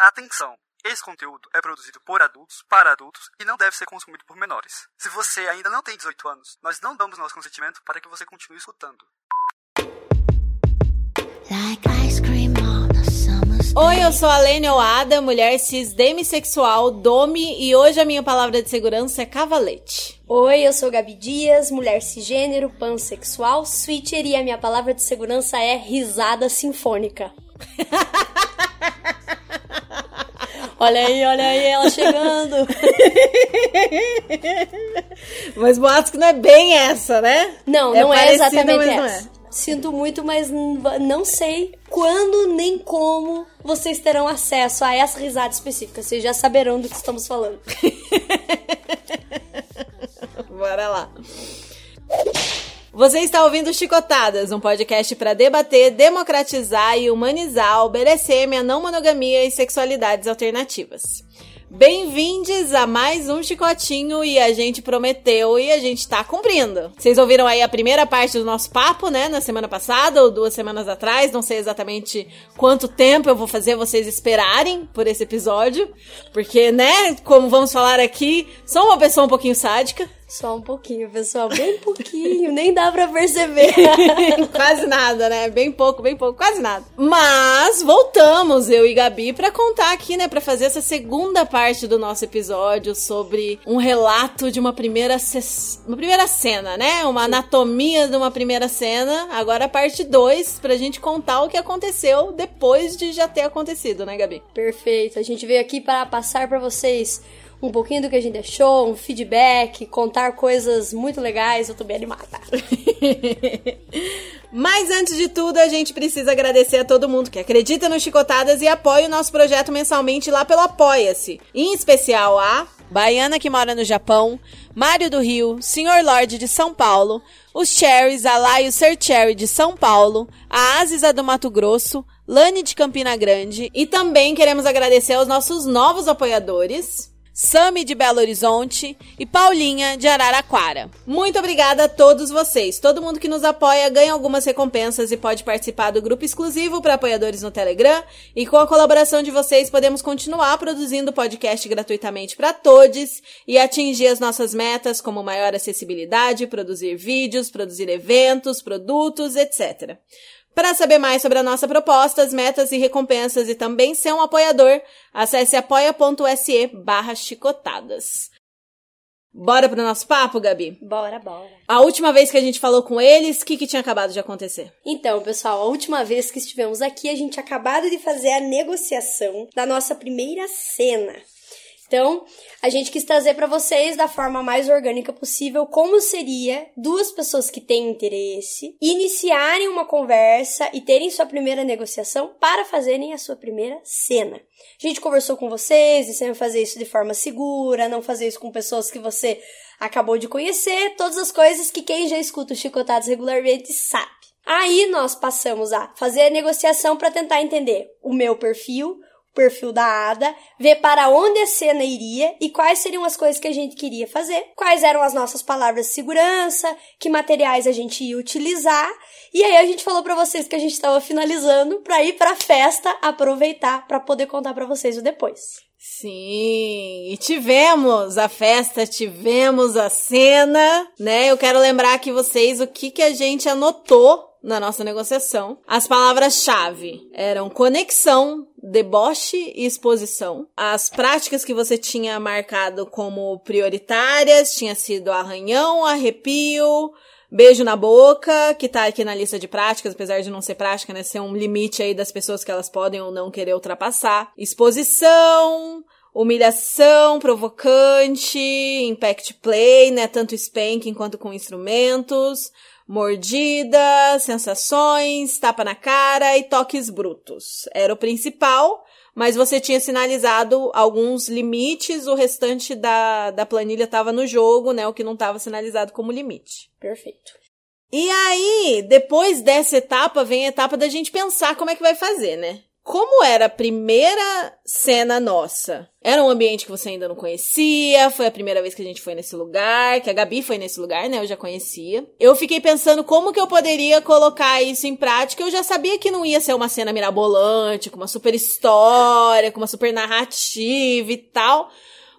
Atenção! Esse conteúdo é produzido por adultos, para adultos e não deve ser consumido por menores. Se você ainda não tem 18 anos, nós não damos nosso consentimento para que você continue escutando. Oi, eu sou a Lene Oada, mulher cis demissexual, domi, e hoje a minha palavra de segurança é cavalete. Oi, eu sou Gabi Dias, mulher cisgênero, pansexual, switcher, e a minha palavra de segurança é risada sinfônica. Olha aí, olha aí, ela chegando. mas boatos que não é bem essa, né? Não, é não é exatamente essa. É. Sinto muito, mas não sei quando nem como vocês terão acesso a essa risada específica. Vocês já saberão do que estamos falando. Bora lá. Você está ouvindo Chicotadas, um podcast para debater, democratizar e humanizar o BDSM, a não monogamia e sexualidades alternativas. Bem-vindos a mais um Chicotinho e a gente prometeu e a gente tá cumprindo. Vocês ouviram aí a primeira parte do nosso papo, né, na semana passada ou duas semanas atrás, não sei exatamente quanto tempo eu vou fazer vocês esperarem por esse episódio, porque, né, como vamos falar aqui, sou uma pessoa um pouquinho sádica. Só um pouquinho, pessoal, bem pouquinho, nem dá pra perceber. quase nada, né? Bem pouco, bem pouco, quase nada. Mas voltamos, eu e Gabi, para contar aqui, né, para fazer essa segunda parte do nosso episódio sobre um relato de uma primeira, uma primeira cena, né? Uma anatomia de uma primeira cena. Agora a parte 2, pra gente contar o que aconteceu depois de já ter acontecido, né, Gabi? Perfeito. A gente veio aqui para passar para vocês um pouquinho do que a gente deixou, um feedback, contar coisas muito legais. Eu tô bem animada. Mas antes de tudo, a gente precisa agradecer a todo mundo que acredita no Chicotadas e apoia o nosso projeto mensalmente lá pelo Apoia-se. Em especial a Baiana que mora no Japão, Mário do Rio, Senhor Lorde de São Paulo, os Cherries, a Laio Ser Cherry de São Paulo, a Aziza do Mato Grosso, Lani de Campina Grande e também queremos agradecer aos nossos novos apoiadores. Sami de Belo Horizonte e Paulinha de Araraquara. Muito obrigada a todos vocês. Todo mundo que nos apoia ganha algumas recompensas e pode participar do grupo exclusivo para apoiadores no Telegram. E com a colaboração de vocês, podemos continuar produzindo podcast gratuitamente para todos e atingir as nossas metas, como maior acessibilidade, produzir vídeos, produzir eventos, produtos, etc. Para saber mais sobre a nossa proposta, as metas e recompensas e também ser um apoiador, acesse apoia.se barra chicotadas. Bora pro nosso papo, Gabi? Bora, bora. A última vez que a gente falou com eles, o que, que tinha acabado de acontecer? Então, pessoal, a última vez que estivemos aqui, a gente acabado de fazer a negociação da nossa primeira cena. Então, a gente quis trazer para vocês da forma mais orgânica possível como seria duas pessoas que têm interesse iniciarem uma conversa e terem sua primeira negociação para fazerem a sua primeira cena. A gente conversou com vocês, dizendo fazer isso de forma segura, não fazer isso com pessoas que você acabou de conhecer, todas as coisas que quem já escuta os chicotados regularmente sabe. Aí nós passamos a fazer a negociação para tentar entender o meu perfil, perfil da Ada, ver para onde a cena iria e quais seriam as coisas que a gente queria fazer, quais eram as nossas palavras de segurança, que materiais a gente ia utilizar. E aí a gente falou para vocês que a gente estava finalizando para ir para festa, aproveitar para poder contar para vocês o depois. Sim, e tivemos a festa, tivemos a cena, né? Eu quero lembrar aqui vocês o que que a gente anotou na nossa negociação. As palavras-chave eram conexão, deboche e exposição. As práticas que você tinha marcado como prioritárias tinha sido arranhão, arrepio, beijo na boca, que tá aqui na lista de práticas, apesar de não ser prática, né, ser um limite aí das pessoas que elas podem ou não querer ultrapassar. Exposição, humilhação provocante, impact play, né, tanto spanking quanto com instrumentos, Mordida, sensações, tapa na cara e toques brutos. Era o principal, mas você tinha sinalizado alguns limites, o restante da, da planilha estava no jogo, né? O que não estava sinalizado como limite. Perfeito. E aí, depois dessa etapa, vem a etapa da gente pensar como é que vai fazer, né? Como era a primeira cena nossa? Era um ambiente que você ainda não conhecia, foi a primeira vez que a gente foi nesse lugar, que a Gabi foi nesse lugar, né? Eu já conhecia. Eu fiquei pensando como que eu poderia colocar isso em prática. Eu já sabia que não ia ser uma cena mirabolante, com uma super história, com uma super narrativa e tal.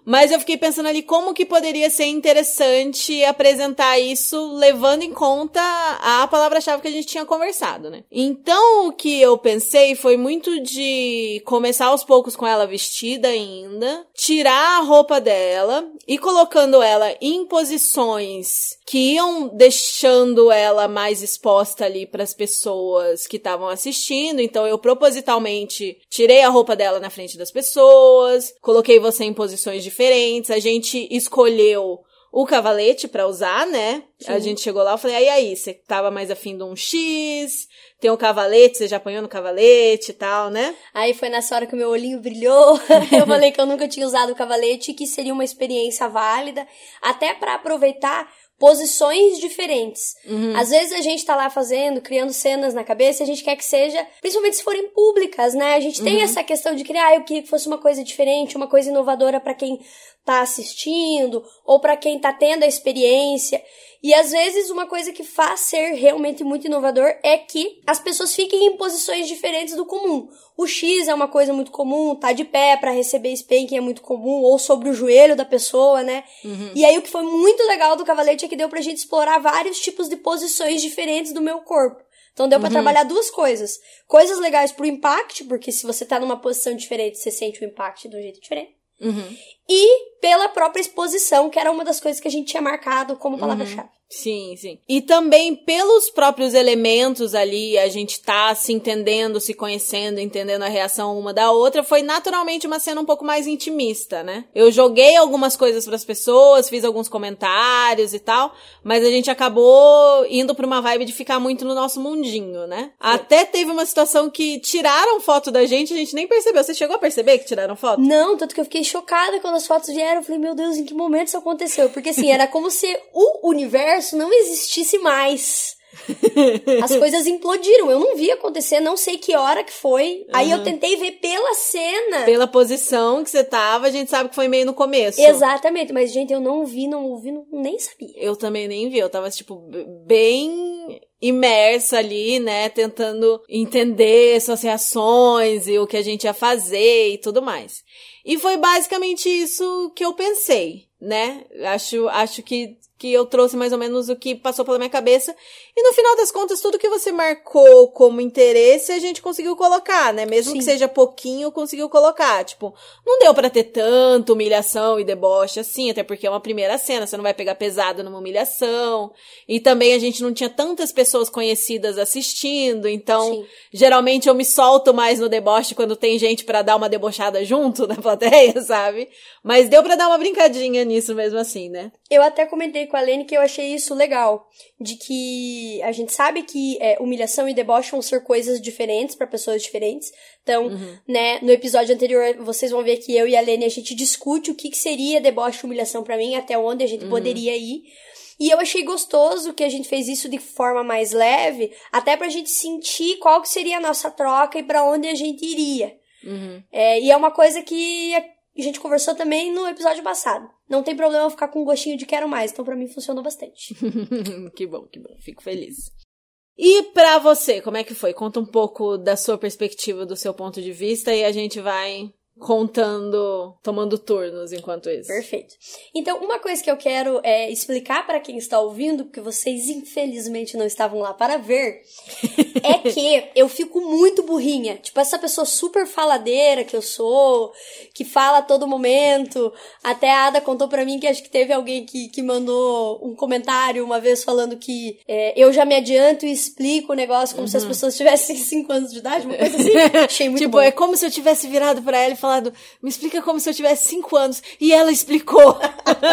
Mas eu fiquei pensando ali como que poderia ser interessante apresentar isso levando em conta a palavra-chave que a gente tinha conversado, né? Então o que eu pensei foi muito de começar aos poucos com ela vestida ainda, tirar a roupa dela e colocando ela em posições que iam deixando ela mais exposta ali para as pessoas que estavam assistindo. Então eu propositalmente tirei a roupa dela na frente das pessoas, coloquei você em posições diferentes, a gente escolheu o cavalete para usar, né? Sim. A gente chegou lá, eu falei, aí aí, você tava mais afim de um X, tem um cavalete, você já apanhou no cavalete e tal, né? Aí foi nessa hora que o meu olhinho brilhou. eu falei que eu nunca tinha usado o cavalete e que seria uma experiência válida, até para aproveitar posições diferentes. Uhum. Às vezes a gente tá lá fazendo, criando cenas na cabeça e a gente quer que seja, principalmente se forem públicas, né? A gente tem uhum. essa questão de criar, ah, eu queria que fosse uma coisa diferente, uma coisa inovadora para quem tá assistindo ou para quem tá tendo a experiência. E às vezes uma coisa que faz ser realmente muito inovador é que as pessoas fiquem em posições diferentes do comum. O X é uma coisa muito comum, tá de pé para receber spanking é muito comum, ou sobre o joelho da pessoa, né? Uhum. E aí o que foi muito legal do cavalete é que deu pra gente explorar vários tipos de posições diferentes do meu corpo. Então deu para uhum. trabalhar duas coisas. Coisas legais pro impact, porque se você tá numa posição diferente, você sente o impact de um jeito diferente. Uhum. E pela própria exposição, que era uma das coisas que a gente tinha marcado como palavra-chave. Uhum. Sim, sim. E também pelos próprios elementos ali, a gente tá se entendendo, se conhecendo, entendendo a reação uma da outra, foi naturalmente uma cena um pouco mais intimista, né? Eu joguei algumas coisas para as pessoas, fiz alguns comentários e tal, mas a gente acabou indo pra uma vibe de ficar muito no nosso mundinho, né? Sim. Até teve uma situação que tiraram foto da gente, a gente nem percebeu. Você chegou a perceber que tiraram foto? Não, tanto que eu fiquei chocada quando as fotos vieram. Eu falei, meu Deus, em que momento isso aconteceu? Porque assim, era como se o universo não existisse mais. As coisas implodiram. Eu não vi acontecer, não sei que hora que foi. Uhum. Aí eu tentei ver pela cena. Pela posição que você tava, a gente sabe que foi meio no começo. Exatamente, mas gente, eu não vi, não ouvi, não, nem sabia. Eu também nem vi, eu tava tipo bem imersa ali, né, tentando entender suas reações e o que a gente ia fazer e tudo mais. E foi basicamente isso que eu pensei, né? Acho, acho que que eu trouxe mais ou menos o que passou pela minha cabeça. E no final das contas, tudo que você marcou como interesse, a gente conseguiu colocar, né? Mesmo Sim. que seja pouquinho, conseguiu colocar. Tipo, não deu para ter tanta humilhação e deboche assim, até porque é uma primeira cena, você não vai pegar pesado numa humilhação. E também a gente não tinha tantas pessoas conhecidas assistindo, então Sim. geralmente eu me solto mais no deboche quando tem gente para dar uma debochada junto na plateia, sabe? Mas deu para dar uma brincadinha nisso mesmo assim, né? Eu até comentei com a Lene que eu achei isso legal, de que a gente sabe que é, humilhação e deboche vão ser coisas diferentes para pessoas diferentes. Então, uhum. né, no episódio anterior vocês vão ver que eu e a Lene a gente discute o que, que seria deboche e humilhação para mim, até onde a gente uhum. poderia ir. E eu achei gostoso que a gente fez isso de forma mais leve, até pra gente sentir qual que seria a nossa troca e para onde a gente iria. Uhum. É, e é uma coisa que a gente conversou também no episódio passado. Não tem problema ficar com um gostinho de quero mais, então para mim funcionou bastante. que bom, que bom, fico feliz. E para você, como é que foi? Conta um pouco da sua perspectiva, do seu ponto de vista e a gente vai contando, tomando turnos enquanto isso. Perfeito. Então, uma coisa que eu quero é explicar para quem está ouvindo, porque vocês infelizmente não estavam lá para ver, é que eu fico muito burrinha. Tipo, essa pessoa super faladeira que eu sou, que fala a todo momento. Até a Ada contou para mim que acho que teve alguém que, que mandou um comentário uma vez falando que é, eu já me adianto e explico o negócio como uhum. se as uhum. pessoas tivessem 5 anos de idade, uma coisa assim. Achei muito tipo, bom. é como se eu tivesse virado para ela e falado, me explica como se eu tivesse cinco anos. E ela explicou.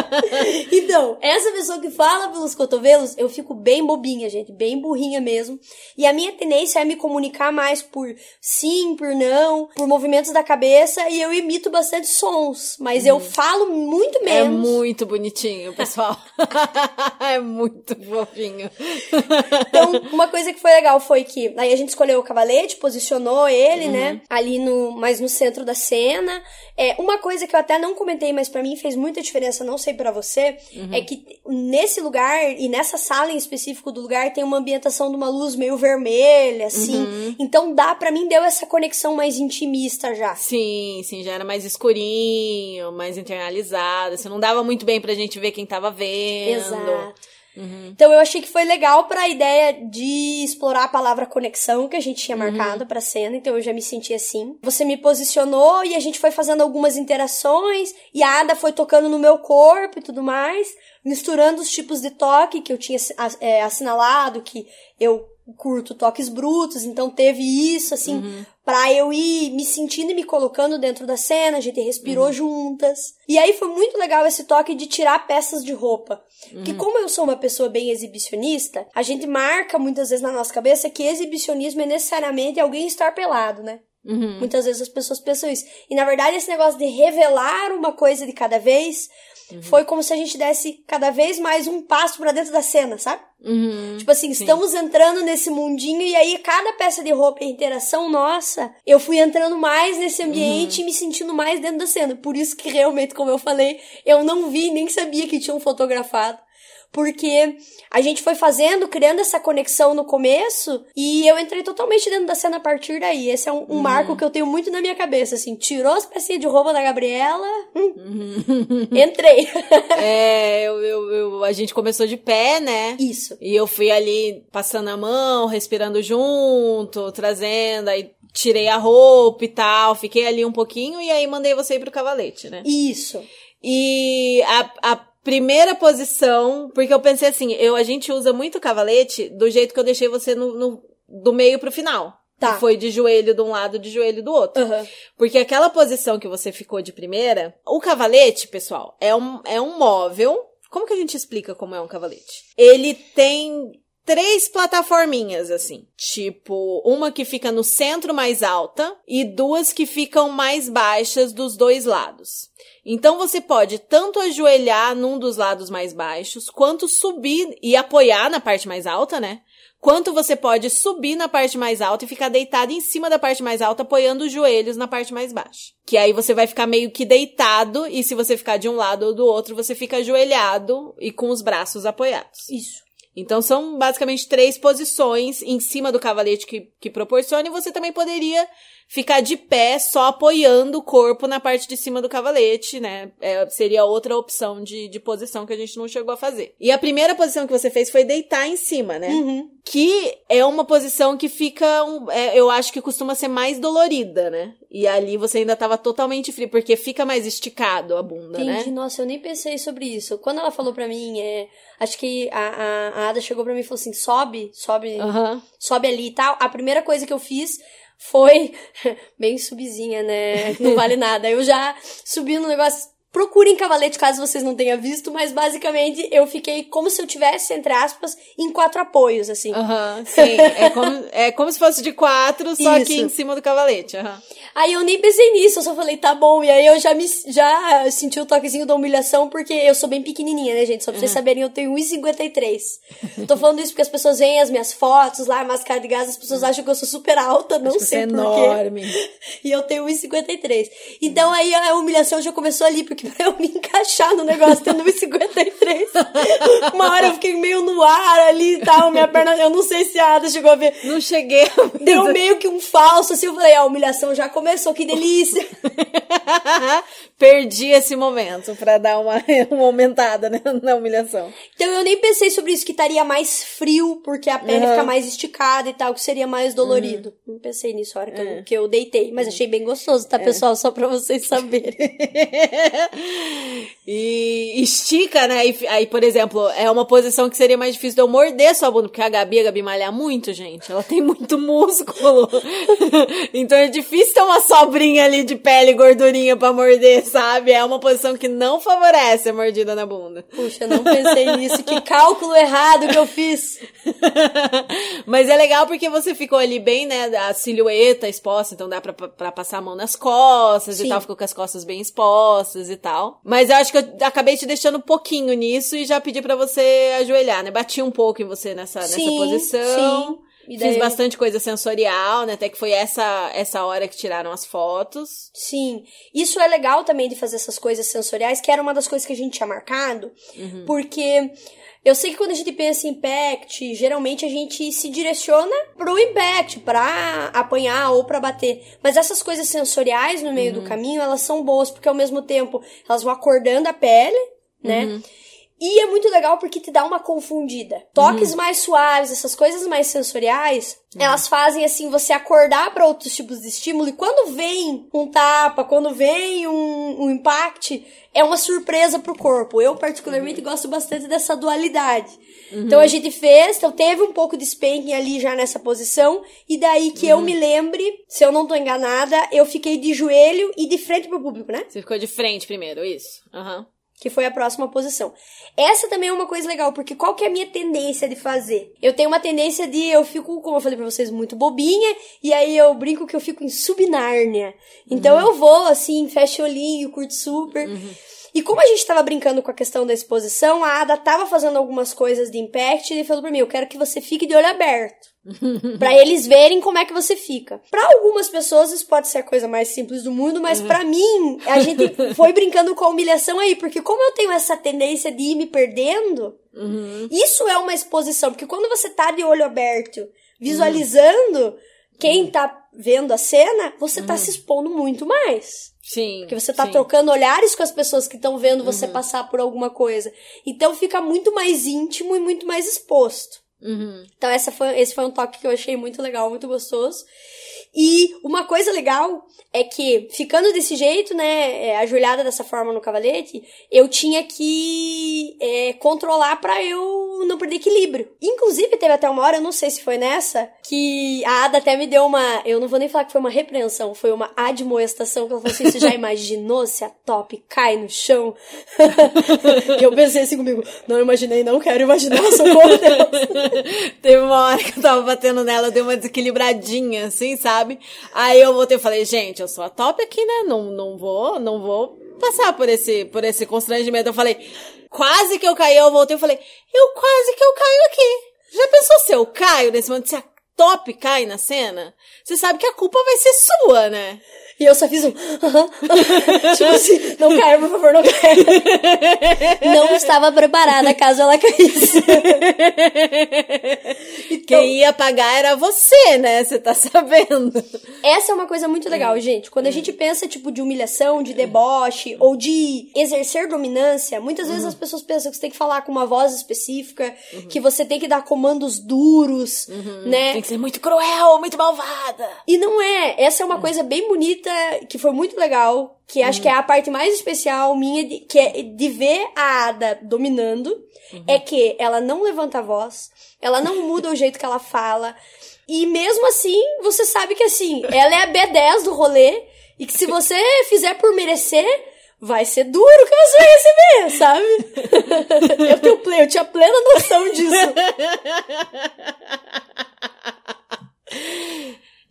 então, essa pessoa que fala pelos cotovelos, eu fico bem bobinha, gente, bem burrinha mesmo. E a minha minha tendência é me comunicar mais por sim, por não, por movimentos da cabeça e eu imito bastante sons, mas eu falo muito É menos. muito bonitinho, pessoal. é muito fofinho. Então, uma coisa que foi legal foi que aí a gente escolheu o cavalete, posicionou ele, né, ali no mais no centro da cena. É, uma coisa que eu até não comentei, mas pra mim fez muita diferença, não sei pra você, é que nesse lugar e nessa sala em específico do lugar tem uma ambientação de uma luz meio vermelha, assim. Então dá pra mim deu essa conexão mais intimista já. Sim, sim, já era mais escurinho, mais internalizado. Assim, não dava muito bem pra gente ver quem tava vendo. Exato. Então eu achei que foi legal pra ideia de explorar a palavra conexão que a gente tinha marcado pra cena, então eu já me senti assim. Você me posicionou e a gente foi fazendo algumas interações e a Ada foi tocando no meu corpo e tudo mais, misturando os tipos de toque que eu tinha é, assinalado, que eu curto toques brutos, então teve isso, assim, pra eu ir me sentindo e me colocando dentro da cena, a gente respirou juntas. E aí foi muito legal esse toque de tirar peças de roupa. Que como eu sou uma pessoa bem exibicionista, a gente marca muitas vezes na nossa cabeça que exibicionismo é necessariamente alguém estar pelado, né? Uhum. Muitas vezes as pessoas pensam isso. E na verdade, esse negócio de revelar uma coisa de cada vez foi como se a gente desse cada vez mais um passo pra dentro da cena, sabe? Uhum. Tipo assim, estamos entrando nesse mundinho e aí cada peça de roupa e interação nossa, eu fui entrando mais nesse ambiente e me sentindo mais dentro da cena. Por isso que realmente, como eu falei, eu não vi, nem sabia que tinham fotografado. Porque a gente foi fazendo, criando essa conexão no começo e eu entrei totalmente dentro da cena a partir daí. Esse é um, um marco que eu tenho muito na minha cabeça, assim. Tirou as pecinhas de roupa da Gabriela, hum, entrei. É, eu, eu, eu- a gente começou de pé, né? Isso. E eu fui ali passando a mão, respirando junto, trazendo, aí tirei a roupa e tal, fiquei ali um pouquinho e aí mandei você ir pro cavalete, né? Isso. E a, a primeira posição, porque eu pensei assim, eu, a gente usa muito cavalete do jeito que eu deixei você no, no- do meio pro final. Tá. Que foi de joelho de um lado, de joelho do outro. Aham. Porque aquela posição que você ficou de primeira, o cavalete, pessoal, é um, é um móvel. Como que a gente explica como é um cavalete? Ele tem três plataforminhas, assim. Tipo, uma que fica no centro mais alta e duas que ficam mais baixas dos dois lados. Então você pode tanto ajoelhar num dos lados mais baixos, quanto subir e apoiar na parte mais alta, né? Quanto você pode subir na parte mais alta e ficar deitado em cima da parte mais alta, apoiando os joelhos na parte mais baixa. Que aí você vai ficar meio que deitado, e se você ficar de um lado ou do outro, você fica ajoelhado e com os braços apoiados. Isso. Então são basicamente três posições em cima do cavalete que, que proporciona, e você também poderia ficar de pé só apoiando o corpo na parte de cima do cavalete, né? É, seria outra opção de, de posição que a gente não chegou a fazer. E a primeira posição que você fez foi deitar em cima, né? Uhum. Que é uma posição que fica, um- é, eu acho que costuma ser mais dolorida, né? E ali você ainda tava totalmente frio, porque fica mais esticado a bunda, Entendi. né? Nossa, eu nem pensei sobre isso. Quando ela falou pra mim, é, acho que a, a, a Ada chegou pra mim e falou assim: sobe, sobe, Aham. sobe ali e tal. A primeira coisa que eu fiz foi bem subzinha, né? Não vale nada. Eu já subi no negócio. Procurem cavalete caso vocês não tenham visto, mas basicamente eu fiquei como se eu tivesse, entre aspas, em quatro apoios, assim. Aham, sim. É como, é como se fosse de quatro, só Isso. que em cima do cavalete. Aham. Aí eu nem pensei nisso, eu só falei, tá bom. E aí eu já me já senti o toquezinho da humilhação, porque eu sou bem pequenininha, né, gente? Só pra vocês saberem, eu tenho 1,53. Tô falando isso porque as pessoas veem as minhas fotos lá, máscara de gás, as pessoas acham que eu sou super alta, não Acho sei você é porquê. enorme. E eu tenho 1,53. Então aí a humilhação já começou ali, porque pra eu me encaixar no negócio tendo 1,53. Uma hora eu fiquei meio no ar ali e tal, minha perna, eu não sei se a Ada chegou a ver. Não cheguei Deu meio que um falso, assim, eu falei, a humilhação já começou, que delícia. Perdi esse momento pra dar uma, uma aumentada né, na humilhação. Então eu nem pensei sobre isso, que estaria mais frio, porque a pele Uhum. fica mais esticada e tal, que seria mais dolorido. Não pensei nisso a hora que, É. eu, que eu deitei, mas achei bem gostoso, tá, pessoal? Só pra vocês saberem. e estica, né? E, aí, por exemplo, é uma posição que seria mais difícil de eu morder sua bunda, porque a Gabi, a Gabi malha muito, gente. Ela tem muito músculo. então é difícil ter uma sobrinha ali de pele gordurinha pra morder, sabe? É uma posição que não favorece a mordida na bunda. Puxa, não pensei nisso. Que cálculo errado que eu fiz. Mas é legal porque você ficou ali bem, né? A silhueta exposta, então dá pra, pra passar a mão nas costas Sim. e tal. Ficou com as costas bem expostas e tal. Mas eu acho que eu acabei te deixando um pouquinho nisso e já pedi pra você ajoelhar, né? Bati um pouco em você nessa, nessa Sim, posição. sim. E Fiz daí- bastante coisa sensorial, né? Até que foi essa, essa hora que tiraram as fotos. Sim, isso é legal também de fazer essas coisas sensoriais, que era uma das coisas que a gente tinha marcado, porque eu sei que quando a gente pensa em impact, geralmente a gente se direciona pro impact, pra apanhar ou pra bater. Mas essas coisas sensoriais no meio do caminho, elas são boas, porque ao mesmo tempo elas vão acordando a pele, né? E é muito legal porque te dá uma confundida. Toques mais suaves, essas coisas mais sensoriais, elas fazem assim você acordar para outros tipos de estímulo. E quando vem um tapa, quando vem um, um impact, é uma surpresa pro corpo. Eu, particularmente, gosto bastante dessa dualidade. Então a gente fez, então teve um pouco de spanking ali já nessa posição. E daí que eu me lembre, se eu não tô enganada, eu fiquei de joelho e de frente pro público, né? Você ficou de frente primeiro, isso? Aham. Que foi a próxima posição. Essa também é uma coisa legal, porque qual que é a minha tendência de fazer? Eu tenho uma tendência de, eu fico, como eu falei pra vocês, muito bobinha, e aí eu brinco que eu fico em subnárnia. Então eu vou, assim, fecho o olhinho, curto super. E como a gente tava brincando com a questão da exposição, a Ada tava fazendo algumas coisas de impact e ele falou pra mim, eu quero que você fique de olho aberto. Pra eles verem como é que você fica. Pra algumas pessoas isso pode ser a coisa mais simples do mundo, mas pra mim, a gente foi brincando com a humilhação aí, porque como eu tenho essa tendência de ir me perdendo, isso é uma exposição, porque quando você tá de olho aberto, visualizando quem tá vendo a cena, você tá se expondo muito mais. Sim. Porque você tá sim. trocando olhares com as pessoas que estão vendo você passar por alguma coisa. Então fica muito mais íntimo e muito mais exposto. Uhum. Então essa foi, esse foi um toque que eu achei muito legal, muito gostoso. E uma coisa legal é que, ficando desse jeito, né, é, ajoelhada dessa forma no cavalete, eu tinha que é, controlar pra eu não perder equilíbrio. Inclusive, teve até uma hora, eu não sei se foi nessa, que a Ada até me deu uma. Eu não vou nem falar que foi uma repreensão, foi uma admoestação, que ela falou assim: você já imaginou se a top cai no chão? e eu pensei assim comigo: não imaginei, não quero imaginar, socorro, Deus. Teve uma hora que eu tava batendo nela, eu dei uma desequilibradinha, assim, sabe? Aí eu voltei e falei, gente, eu sou a top aqui, né? Não, não vou, não vou passar por esse, por esse constrangimento. Eu falei, quase que eu caí, eu voltei e falei, eu quase que eu caio aqui. Já pensou se eu caio nesse momento? Se a top cai na cena? Você sabe que a culpa vai ser sua, né? E eu só fiz um. aham, aham. tipo assim, não caia, por favor, não caia. Não estava preparada caso ela caísse. Então, Quem ia pagar era você, né? Você tá sabendo. essa é uma coisa muito legal, gente. Quando a gente pensa, tipo, de humilhação, de deboche, ou de exercer dominância, muitas vezes as pessoas pensam que você tem que falar com uma voz específica, que você tem que dar comandos duros, né? Tem que ser muito cruel, muito malvada. E não é. Essa é uma coisa bem bonita, que foi muito legal, que acho que é a parte mais especial minha, de, que é de ver a Ada dominando, é que ela não levanta a voz, ela não muda o jeito que ela fala, e mesmo assim, você sabe que assim, ela é a B10 do rolê, e que se você fizer por merecer, vai ser duro que você vai receber, sabe? eu, tenho, eu tinha plena noção disso.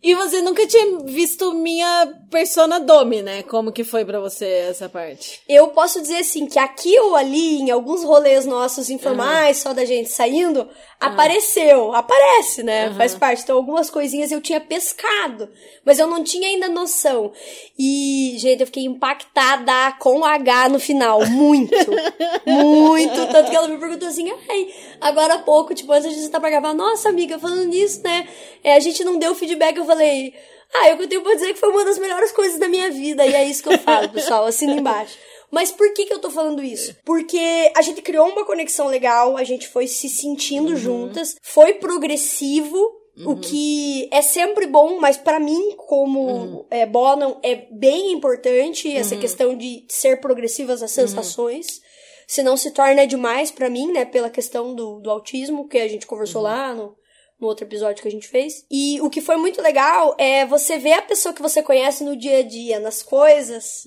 E você nunca tinha visto minha persona Domi, né? Como que foi pra você essa parte? Eu posso dizer assim, que aqui ou ali, em alguns rolês nossos informais, só da gente saindo, apareceu. Aparece, né? Faz parte. Então, algumas coisinhas eu tinha pescado. Mas eu não tinha ainda noção. E, gente, eu fiquei impactada com H no final. Muito. muito. Tanto que ela me perguntou assim, ai, agora há pouco, tipo, antes de você estar pra gravar, nossa, amiga, falando nisso, né? É, a gente não deu feedback, eu falei. Ah, eu tenho pra dizer que foi uma das melhores coisas da minha vida. E é isso que eu falo, pessoal. Assina embaixo. Mas por que que eu tô falando isso? Porque a gente criou uma conexão legal, a gente foi se sentindo juntas, foi progressivo, o que é sempre bom, mas pra mim, como é, Bonan, é bem importante essa questão de ser progressivas as sensações. Senão se torna demais pra mim, né? Pela questão do, do autismo, que a gente conversou lá no, no outro episódio que a gente fez. E o que foi muito legal é você ver a pessoa que você conhece no dia a dia, nas coisas,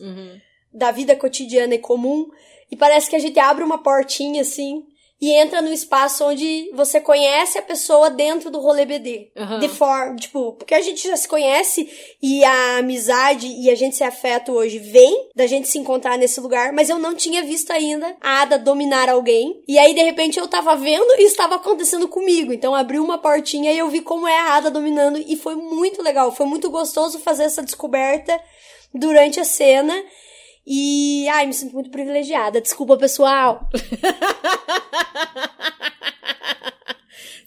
da vida cotidiana e comum. E parece que a gente abre uma portinha assim e entra no espaço onde você conhece a pessoa dentro do rolê BD. Uhum. De forma, tipo, porque a gente já se conhece e a amizade e a gente se afeta hoje vem da gente se encontrar nesse lugar, mas eu não tinha visto ainda a Ada dominar alguém. E aí, de repente, eu tava vendo e estava acontecendo comigo. Então, abriu uma portinha e eu vi como é a Ada dominando e foi muito legal. Foi muito gostoso fazer essa descoberta durante a cena. E, ai, me sinto muito privilegiada. Desculpa, pessoal.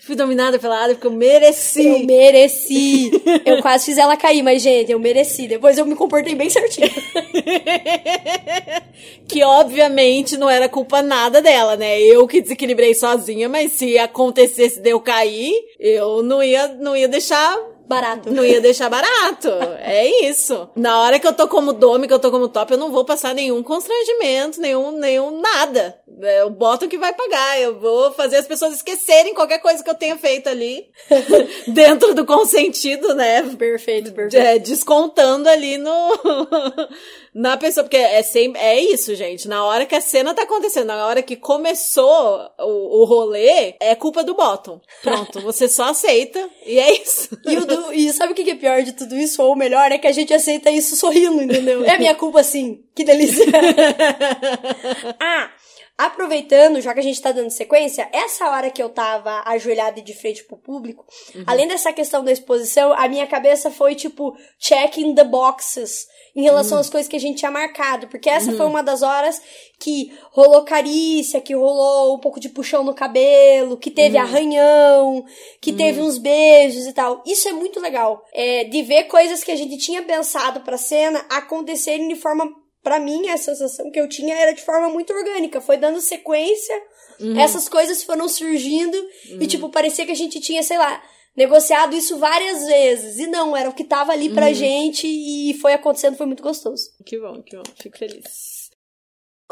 Fui dominada pela Ada porque eu mereci. Eu mereci. Eu quase fiz ela cair, mas, gente, eu mereci. Depois eu me comportei bem certinho. que obviamente não era culpa nada dela, né? Eu que desequilibrei sozinha, mas se acontecesse de eu cair, eu não ia, não ia deixar Barato. Não ia deixar barato. É isso. Na hora que eu tô como dome, que eu tô como top, eu não vou passar nenhum constrangimento, nenhum, nenhum nada. É o bottom que vai pagar. Eu vou fazer as pessoas esquecerem qualquer coisa que eu tenha feito ali. dentro do consentido, né? Perfeito, perfeito. É, descontando ali no. Na pessoa. Porque é sempre. É isso, gente. Na hora que a cena tá acontecendo, na hora que começou o, o rolê, é culpa do bottom. Pronto, você só aceita e é isso. E, do, e sabe o que é pior de tudo isso? Ou o melhor, é que a gente aceita isso sorrindo, entendeu? É minha culpa sim. Que delícia. ah! Aproveitando, já que a gente tá dando sequência, essa hora que eu tava ajoelhada e de frente pro público, uhum. além dessa questão da exposição, a minha cabeça foi tipo, checking the boxes em relação uhum. às coisas que a gente tinha marcado, porque essa uhum. foi uma das horas que rolou carícia, que rolou um pouco de puxão no cabelo, que teve arranhão, que teve uns beijos e tal. Isso é muito legal, é, de ver coisas que a gente tinha pensado pra cena acontecerem de forma para mim, a sensação que eu tinha era de forma muito orgânica. Foi dando sequência, uhum. essas coisas foram surgindo uhum. e, tipo, parecia que a gente tinha, sei lá, negociado isso várias vezes. E não, era o que tava ali pra uhum. gente e foi acontecendo, foi muito gostoso. Que bom, que bom. Fico feliz.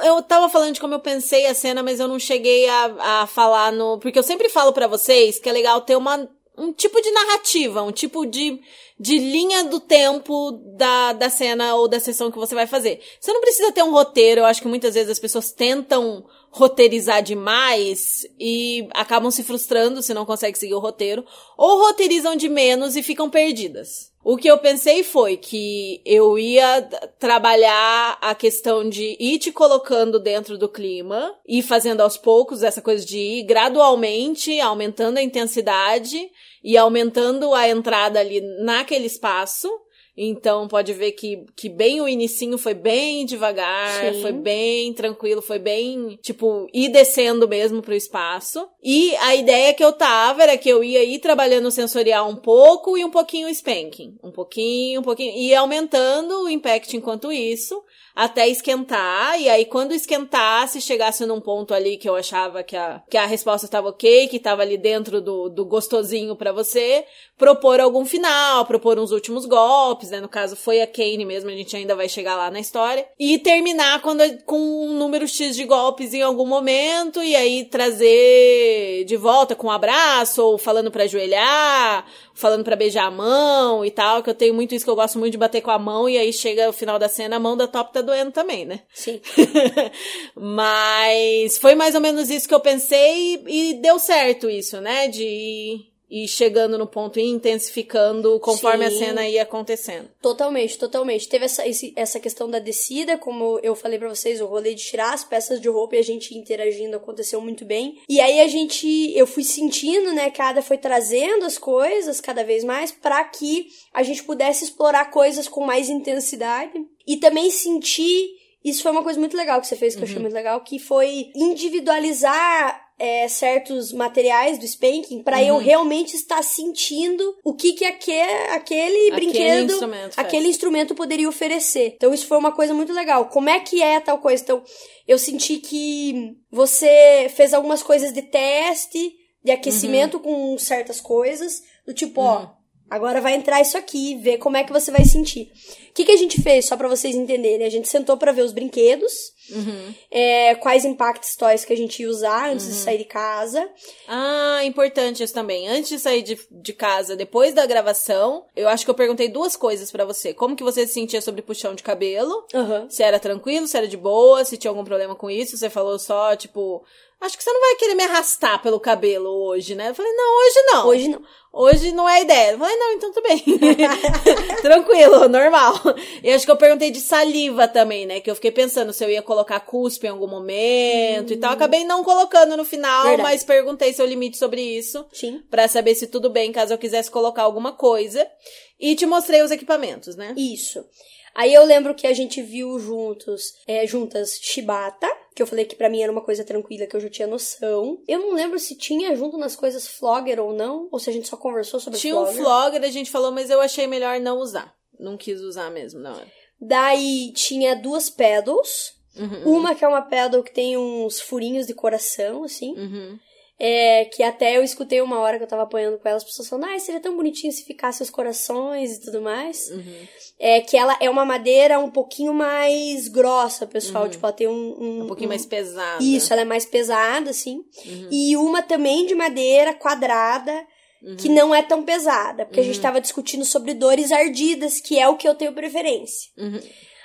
Eu tava falando de como eu pensei a cena, mas eu não cheguei a, a falar no. Porque eu sempre falo para vocês que é legal ter uma, um tipo de narrativa, um tipo de de linha do tempo da, da cena ou da sessão que você vai fazer. Você não precisa ter um roteiro, eu acho que muitas vezes as pessoas tentam roteirizar demais e acabam se frustrando se não conseguem seguir o roteiro, ou roteirizam de menos e ficam perdidas. O que eu pensei foi que eu ia trabalhar a questão de ir te colocando dentro do clima e fazendo aos poucos essa coisa de ir gradualmente aumentando a intensidade e aumentando a entrada ali naquele espaço. Então pode ver que, que bem o inicinho foi bem devagar, Sim. foi bem tranquilo, foi bem, tipo, ir descendo mesmo pro espaço. E a ideia que eu tava era que eu ia ir trabalhando o sensorial um pouco e um pouquinho o spanking. Um pouquinho, um pouquinho, e aumentando o impact enquanto isso até esquentar, e aí quando esquentasse, chegasse num ponto ali que eu achava que a, que a resposta estava ok, que estava ali dentro do, do gostosinho para você, propor algum final, propor uns últimos golpes, né? No caso foi a Kane mesmo, a gente ainda vai chegar lá na história, e terminar quando, com um número X de golpes em algum momento, e aí trazer de volta com um abraço, ou falando para ajoelhar, falando para beijar a mão e tal, que eu tenho muito isso que eu gosto muito de bater com a mão e aí chega o final da cena, a mão da top tá doendo também, né? Sim. Mas foi mais ou menos isso que eu pensei e deu certo isso, né? De e chegando no ponto e intensificando conforme Sim. a cena ia acontecendo. Totalmente, totalmente. Teve essa, esse, essa questão da descida, como eu falei para vocês, o rolê de tirar as peças de roupa e a gente interagindo aconteceu muito bem. E aí a gente, eu fui sentindo, né, cada foi trazendo as coisas cada vez mais para que a gente pudesse explorar coisas com mais intensidade e também sentir isso foi uma coisa muito legal que você fez, que uhum. eu achei uhum. muito legal, que foi individualizar é, certos materiais do spanking para uhum. eu realmente estar sentindo o que que aquele, aquele, aquele brinquedo, instrumento aquele instrumento poderia oferecer. Então isso foi uma coisa muito legal. Como é que é tal coisa? Então eu senti que você fez algumas coisas de teste, de aquecimento uhum. com certas coisas, do tipo, uhum. ó, Agora vai entrar isso aqui, ver como é que você vai sentir. O que, que a gente fez, só para vocês entenderem? A gente sentou para ver os brinquedos É, quais impacts toys que a gente ia usar antes de sair de casa. Ah, importante isso também. Antes de sair de, de casa, depois da gravação, eu acho que eu perguntei duas coisas pra você. Como que você se sentia sobre puxão de cabelo? Aham. Se era tranquilo, se era de boa, se tinha algum problema com isso. Você falou só, tipo, acho que você não vai querer me arrastar pelo cabelo hoje, né? Eu falei, não, hoje não. Hoje não. Hoje não é ideia. Eu falei, não, então tudo bem. Tranquilo, normal. E acho que eu perguntei de saliva também, né? Que eu fiquei pensando se eu ia colocar cuspe em algum momento e tal. Acabei não colocando no final, Verdade. mas perguntei seu limite sobre isso. Sim. Pra saber se tudo bem, caso eu quisesse colocar alguma coisa. E te mostrei os equipamentos, né? Isso. Aí eu lembro que a gente viu juntos, é, juntas, Shibata, que eu falei que pra mim era uma coisa tranquila, que eu já tinha noção. Eu não lembro se tinha junto nas coisas Flogger ou não, ou se a gente só conversou sobre Tinha um Flogger. flogger, a gente falou, mas eu achei melhor não usar. Não quis usar mesmo, não. Daí tinha duas pedals. Uhum, Uma que é uma pedal que tem uns furinhos de coração, assim. uhum. É, que até eu escutei uma hora que eu tava apanhando com ela, as pessoas falando, ah, seria tão bonitinho se ficasse os corações e tudo mais. Uhum. É que ela é uma madeira um pouquinho mais grossa, pessoal. Tipo, ela tem um. Um pouquinho mais pesado. Isso, ela é mais pesada, assim. Uhum. E uma também de madeira quadrada, que não é tão pesada. Porque a gente tava discutindo sobre dores ardidas, que é o que eu tenho preferência. Uhum.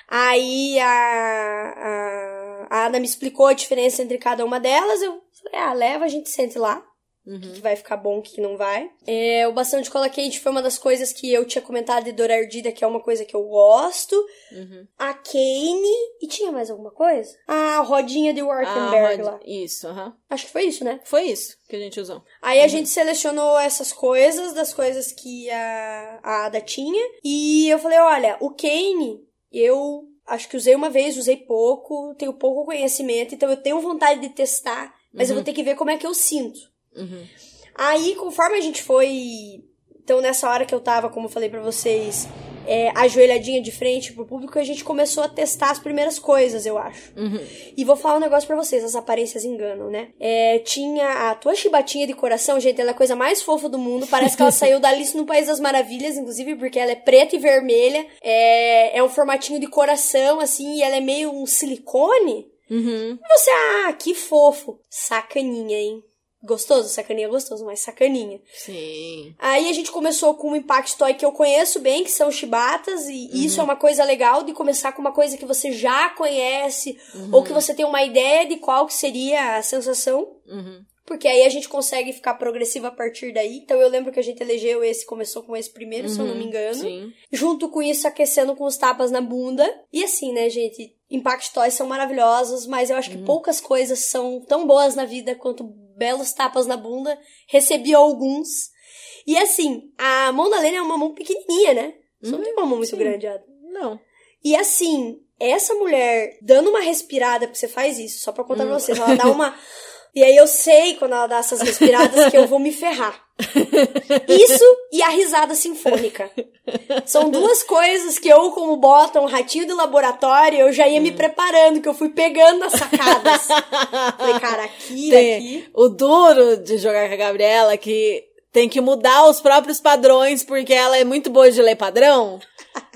Aí a, a, a Ana me explicou a diferença entre cada uma delas. Eu falei, ah, leva, a gente sente lá. O Uhum. que, vai ficar bom, o que, não vai. É, o bastão de cola quente foi uma das coisas que eu tinha comentado de dor ardida, que é uma coisa que eu gosto. Uhum. A Kane. E tinha mais alguma coisa? Ah, a rodinha de Ah, Wartenberg Rod- lá. Isso, aham. Acho que foi isso, né? Foi isso que a gente usou. Aí a gente selecionou essas coisas, das coisas que a, a Ada tinha. E eu falei, olha, o Kane, eu acho que usei uma vez, usei pouco, tenho pouco conhecimento, então eu tenho vontade de testar, mas eu vou ter que ver como é que eu sinto. Uhum. Aí, conforme a gente foi. Então, nessa hora que eu tava, como eu falei pra vocês, é, ajoelhadinha de frente pro público, a gente começou a testar as primeiras coisas, eu acho. Uhum. E vou falar um negócio pra vocês, as aparências enganam, né? É, tinha a tua chibatinha de coração, gente, ela é a coisa mais fofa do mundo. Parece que ela saiu da Alice no País das Maravilhas, inclusive, porque ela é preta e vermelha. É, é um formatinho de coração, assim, e ela é meio um silicone. Uhum. E você, ah, que fofo. Sacaninha, hein? Gostoso? Sacaninha é gostoso, mas sacaninha. Sim. Aí a gente começou com um Impact Toy que eu conheço bem, que são chibatas, e isso é uma coisa legal de começar com uma coisa que você já conhece, ou que você tem uma ideia de qual que seria a sensação. Uhum. Porque aí a gente consegue ficar progressivo a partir daí. Então eu lembro que a gente elegeu esse, começou com esse primeiro, se eu não me engano. Sim. Junto com isso, aquecendo com os tapas na bunda. E assim, né, gente? Impact Toys são maravilhosos, mas eu acho que poucas coisas são tão boas na vida quanto belos tapas na bunda. Recebi alguns. E assim, a mão da Lena é uma mão pequenininha, né? Só não tem uma mão muito sim. grande, Ada. Não. E assim, essa mulher dando uma respirada, porque você faz isso, só pra contar pra vocês, ela dá uma. E aí eu sei quando ela dá essas respiradas que eu vou me ferrar. Isso e a risada sinfônica. São duas coisas que eu, como bota um ratinho de laboratório, eu já ia me preparando, que eu fui pegando as sacadas. Falei, cara, aqui, Tem aqui. o duro de jogar com a Gabriela é que tem que mudar os próprios padrões porque ela é muito boa de ler padrão.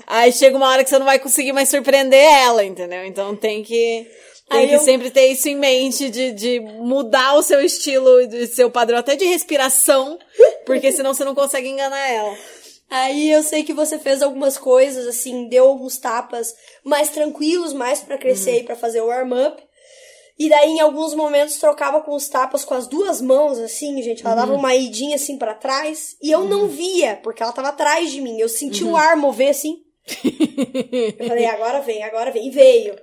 Aí chega uma hora que você não vai conseguir mais surpreender ela, entendeu? Então tem que tem Aí que eu- sempre ter isso em mente de, de mudar o seu estilo, de seu padrão até de respiração, porque senão você não consegue enganar ela. Aí eu sei que você fez algumas coisas, assim, deu alguns tapas mais tranquilos, mais pra crescer e pra fazer o warm-up. E daí, em alguns momentos, trocava com os tapas com as duas mãos, assim, gente. Ela dava uma idinha assim pra trás. E eu não via, porque ela tava atrás de mim. Eu senti o ar mover assim. Eu falei, agora vem, agora vem. E veio.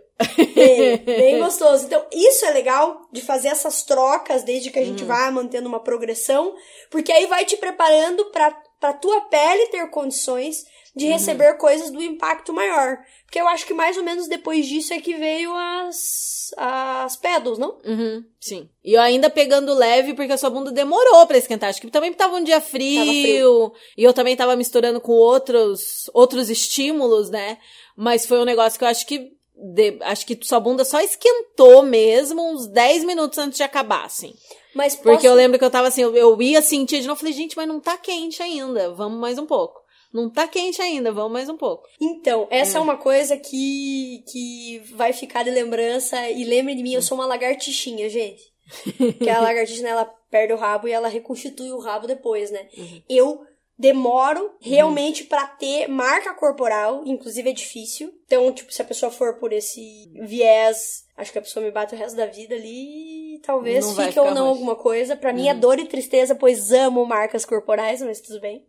Veio. Bem gostoso. Então, isso é legal de fazer essas trocas desde que a gente vai mantendo uma progressão, porque aí vai te preparando pra, pra tua pele ter condições de receber coisas do impacto maior. Porque eu acho que mais ou menos depois disso é que veio as, as pedals, não? Uhum, sim. E eu ainda pegando leve, porque a sua bunda demorou pra esquentar. Acho que também tava um dia frio, frio. E eu também tava misturando com outros, outros estímulos, né? Mas foi um negócio que eu acho que. De- acho que sua bunda só esquentou mesmo uns 10 minutos antes de acabar, assim. Mas Porque posso- eu lembro que eu tava assim, eu, eu ia sentir de novo, falei, gente, mas não tá quente ainda, vamos mais um pouco. não tá quente ainda, vamos mais um pouco. Então, essa é uma coisa que, que vai ficar de lembrança. E lembre de mim, eu sou uma lagartixinha, gente. Que a lagartixa, ela perde o rabo e ela reconstitui o rabo depois, né? Eu demoro realmente pra ter marca corporal, inclusive é difícil. Então, tipo, se a pessoa for por esse viés, acho que a pessoa me bate o resto da vida ali, talvez Não fique ou não mais. alguma coisa. Pra mim é dor e tristeza, pois amo marcas corporais, mas tudo bem.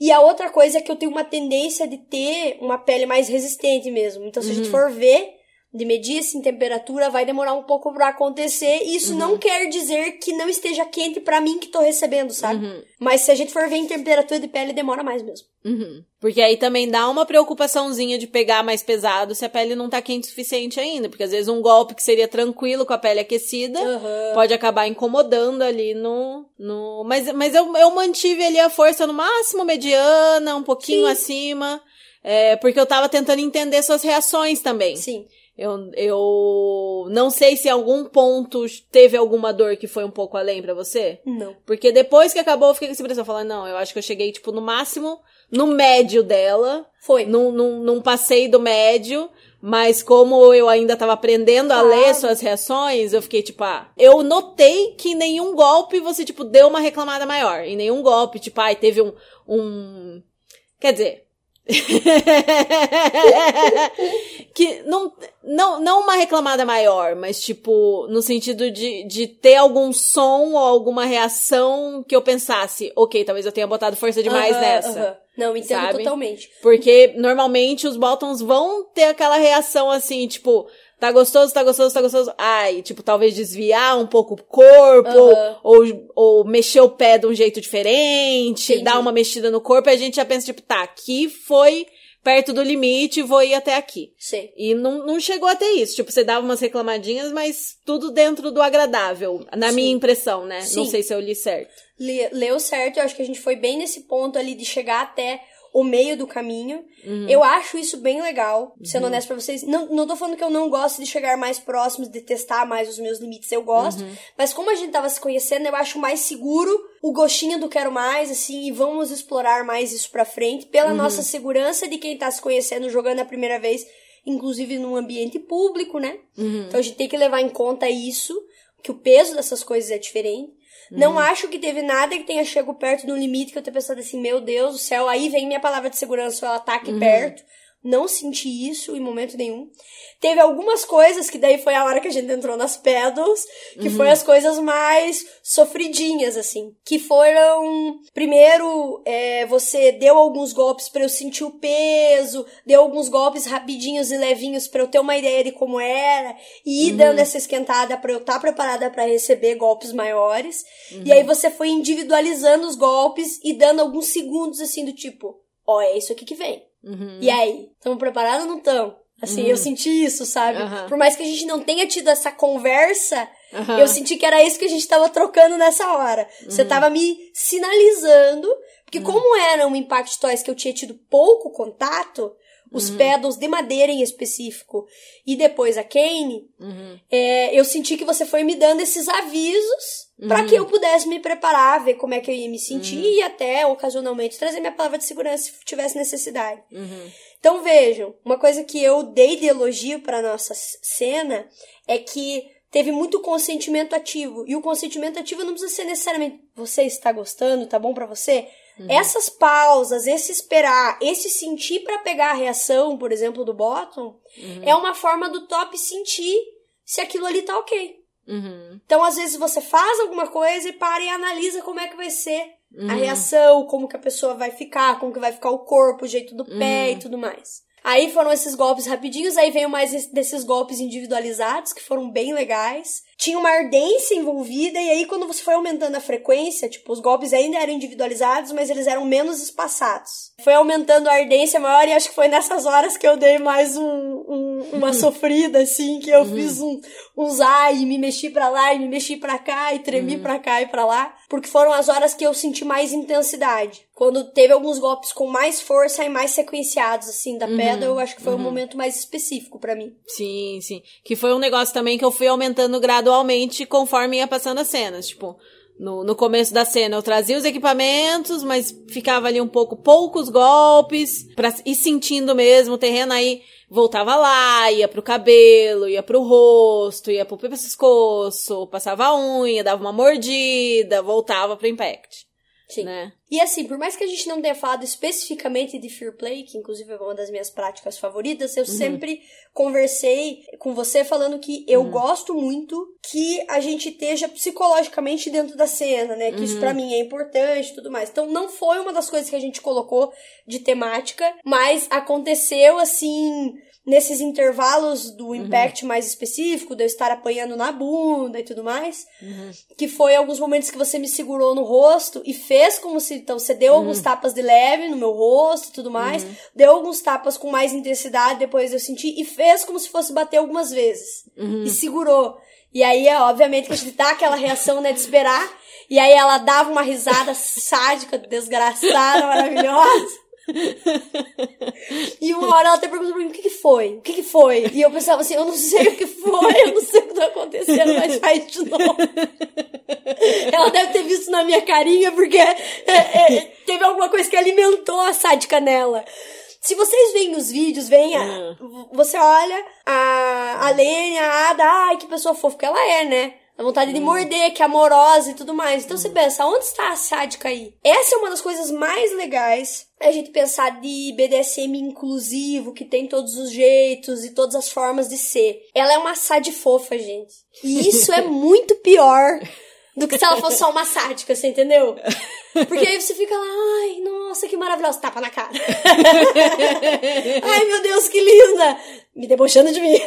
E a outra coisa é que eu tenho uma tendência de ter uma pele mais resistente mesmo. Então, se a gente for ver, de medir assim temperatura, vai demorar um pouco pra acontecer. E isso não quer dizer que não esteja quente pra mim que tô recebendo, sabe? Mas se a gente for ver em temperatura de pele, demora mais mesmo. Uhum. Porque aí também dá uma preocupaçãozinha de pegar mais pesado se a pele não tá quente o suficiente ainda. Porque às vezes um golpe que seria tranquilo com a pele aquecida Aham. pode acabar incomodando ali no. no... Mas, mas eu, eu mantive ali a força no máximo mediana, um pouquinho Sim. acima. é, porque eu tava tentando entender suas reações também. Sim. Eu, eu não sei se em algum ponto teve alguma dor que foi um pouco além pra você. Não. Porque depois que acabou, eu fiquei com essa impressão. Falando, não, eu acho que eu cheguei, tipo, no máximo, no médio dela. Foi. Não, não, não passei do médio. Mas como eu ainda tava aprendendo a Claro. ler suas reações, eu fiquei, tipo, ah... Eu notei que em nenhum golpe você, tipo, deu uma reclamada maior. Em nenhum golpe, tipo, ai, teve um... um... Quer dizer... que não, não, não uma reclamada maior, mas tipo, no sentido de, de ter algum som ou alguma reação que eu pensasse, ok, talvez eu tenha botado força demais Aham, nessa. aham. Não, entendo Sabe? totalmente. Porque normalmente os bottoms vão ter aquela reação assim, tipo, tá gostoso, tá gostoso, tá gostoso. Ai, tipo, talvez desviar um pouco o corpo, ou, ou mexer o pé de um jeito diferente, Entendi. dar uma mexida no corpo, e a gente já pensa, tipo, tá, aqui foi perto do limite, vou ir até aqui. Sei. E não, não chegou até isso. Tipo, você dava umas reclamadinhas, mas tudo dentro do agradável. Na Sim. minha impressão, né? Não Sim. sei se eu li certo. Le- leu certo, eu acho que a gente foi bem nesse ponto ali de chegar até o meio do caminho. Uhum. Eu acho isso bem legal, sendo honesto pra vocês. Não, não tô falando que eu não gosto de chegar mais próximos, de testar mais os meus limites, eu gosto. Uhum. Mas como a gente tava se conhecendo, eu acho mais seguro o gostinho do quero mais, assim, e vamos explorar mais isso pra frente, pela Uhum. nossa segurança de quem tá se conhecendo, jogando a primeira vez, inclusive num ambiente público, né? Uhum. Então a gente tem que levar em conta isso, que o peso dessas coisas é diferente. Uhum. Não acho que teve nada que tenha chegado perto do limite que eu tenha pensado assim, meu Deus do céu, aí vem minha palavra de segurança, ela tá Uhum. aqui perto. Não senti isso em momento nenhum. Teve algumas coisas que daí foi a hora que a gente entrou nas pedals, que foi Uhum. as coisas mais sofridinhas, assim. Que foram, primeiro, é, você deu alguns golpes pra eu sentir o peso, deu alguns golpes rapidinhos e levinhos pra eu ter uma ideia de como era, e ir dando essa esquentada pra eu estar preparada pra receber golpes maiores. E aí você foi individualizando os golpes e dando alguns segundos, assim, do tipo, ó, é isso aqui que vem. Uhum. E aí, estamos preparados ou não estamos? Assim, eu senti isso, sabe? Aham. Por mais que a gente não tenha tido essa conversa, Aham. eu senti que era isso que a gente tava trocando nessa hora. Você tava me sinalizando, porque como era um Impact Toys que eu tinha tido pouco contato, os pedals de madeira em específico, e depois a Kane, Uhum. é, eu senti que você foi me dando esses avisos pra que eu pudesse me preparar, ver como é que eu ia me sentir e até, ocasionalmente, trazer minha palavra de segurança se tivesse necessidade. Uhum. Então vejam, uma coisa que eu dei de elogio para nossa cena é que teve muito consentimento ativo. E o consentimento ativo não precisa ser necessariamente você está gostando, tá bom pra você? Essas pausas, esse esperar, esse sentir pra pegar a reação, por exemplo, do bottom, é uma forma do top sentir se aquilo ali tá ok. Uhum. Então, às vezes, você faz alguma coisa e para e analisa como é que vai ser a reação, como que a pessoa vai ficar, como que vai ficar o corpo, o jeito do pé e tudo mais. Aí foram esses golpes rapidinhos, aí veio mais es- desses golpes individualizados, que foram bem legais. Tinha uma ardência envolvida, e aí quando você foi aumentando a frequência, tipo, os golpes ainda eram individualizados, mas eles eram menos espaçados. Foi aumentando a ardência maior, e acho que foi nessas horas que eu dei mais um, um- uma sofrida, assim, que eu fiz um, uns ai, e me mexi pra lá, e me mexi pra cá, e tremi pra cá e pra lá. Porque foram as horas que eu senti mais intensidade. Quando teve alguns golpes com mais força e mais sequenciados, assim, da pedra, eu acho que foi um momento mais específico pra mim. Sim, sim. Que foi um negócio também que eu fui aumentando gradualmente conforme ia passando as cenas. Tipo, No, no começo da cena eu trazia os equipamentos, mas ficava ali um pouco poucos golpes, pra ir sentindo mesmo o terreno aí voltava lá, ia pro cabelo, ia pro rosto, ia pro pescoço, passava a unha, dava uma mordida, voltava pro impact. Sim. Né? E assim, por mais que a gente não tenha falado especificamente de Fear Play, que inclusive é uma das minhas práticas favoritas, eu sempre conversei com você falando que eu gosto muito que a gente esteja psicologicamente dentro da cena, né? Que isso pra mim é importante e tudo mais. Então não foi uma das coisas que a gente colocou de temática, mas aconteceu assim nesses intervalos do impact mais específico, de eu estar apanhando na bunda e tudo mais, que foi alguns momentos que você me segurou no rosto e fez como se, então, você deu alguns tapas de leve no meu rosto e tudo mais, deu alguns tapas com mais intensidade, depois eu senti, e fez como se fosse bater algumas vezes. E segurou. E aí, é, obviamente, que a gente dá aquela reação, né, de esperar, e aí ela dava uma risada sádica, desgraçada, maravilhosa. E uma hora ela até perguntou pra mim, o que que foi? O que que foi? E eu pensava assim, eu não sei o que foi, eu não sei o que tá acontecendo, mas faz de novo. Ela deve ter visto na minha carinha, porque é, é, teve alguma coisa que alimentou a sádica nela. Se vocês veem os vídeos, vem a, você olha a, a Lene, a Ada, ai, que pessoa fofa que ela é, né? A vontade de morder, que é amorosa e tudo mais. Então você pensa, onde está a sádica aí? Essa é uma das coisas mais legais. A gente pensar de BDSM inclusivo, que tem todos os jeitos e todas as formas de ser. Ela é uma sad fofa, gente. E isso é muito pior do que se ela fosse só uma sádica, você entendeu? Porque aí você fica lá, ai, nossa, que maravilhosa, tapa na cara. ai, meu Deus, que linda! Me debochando de mim.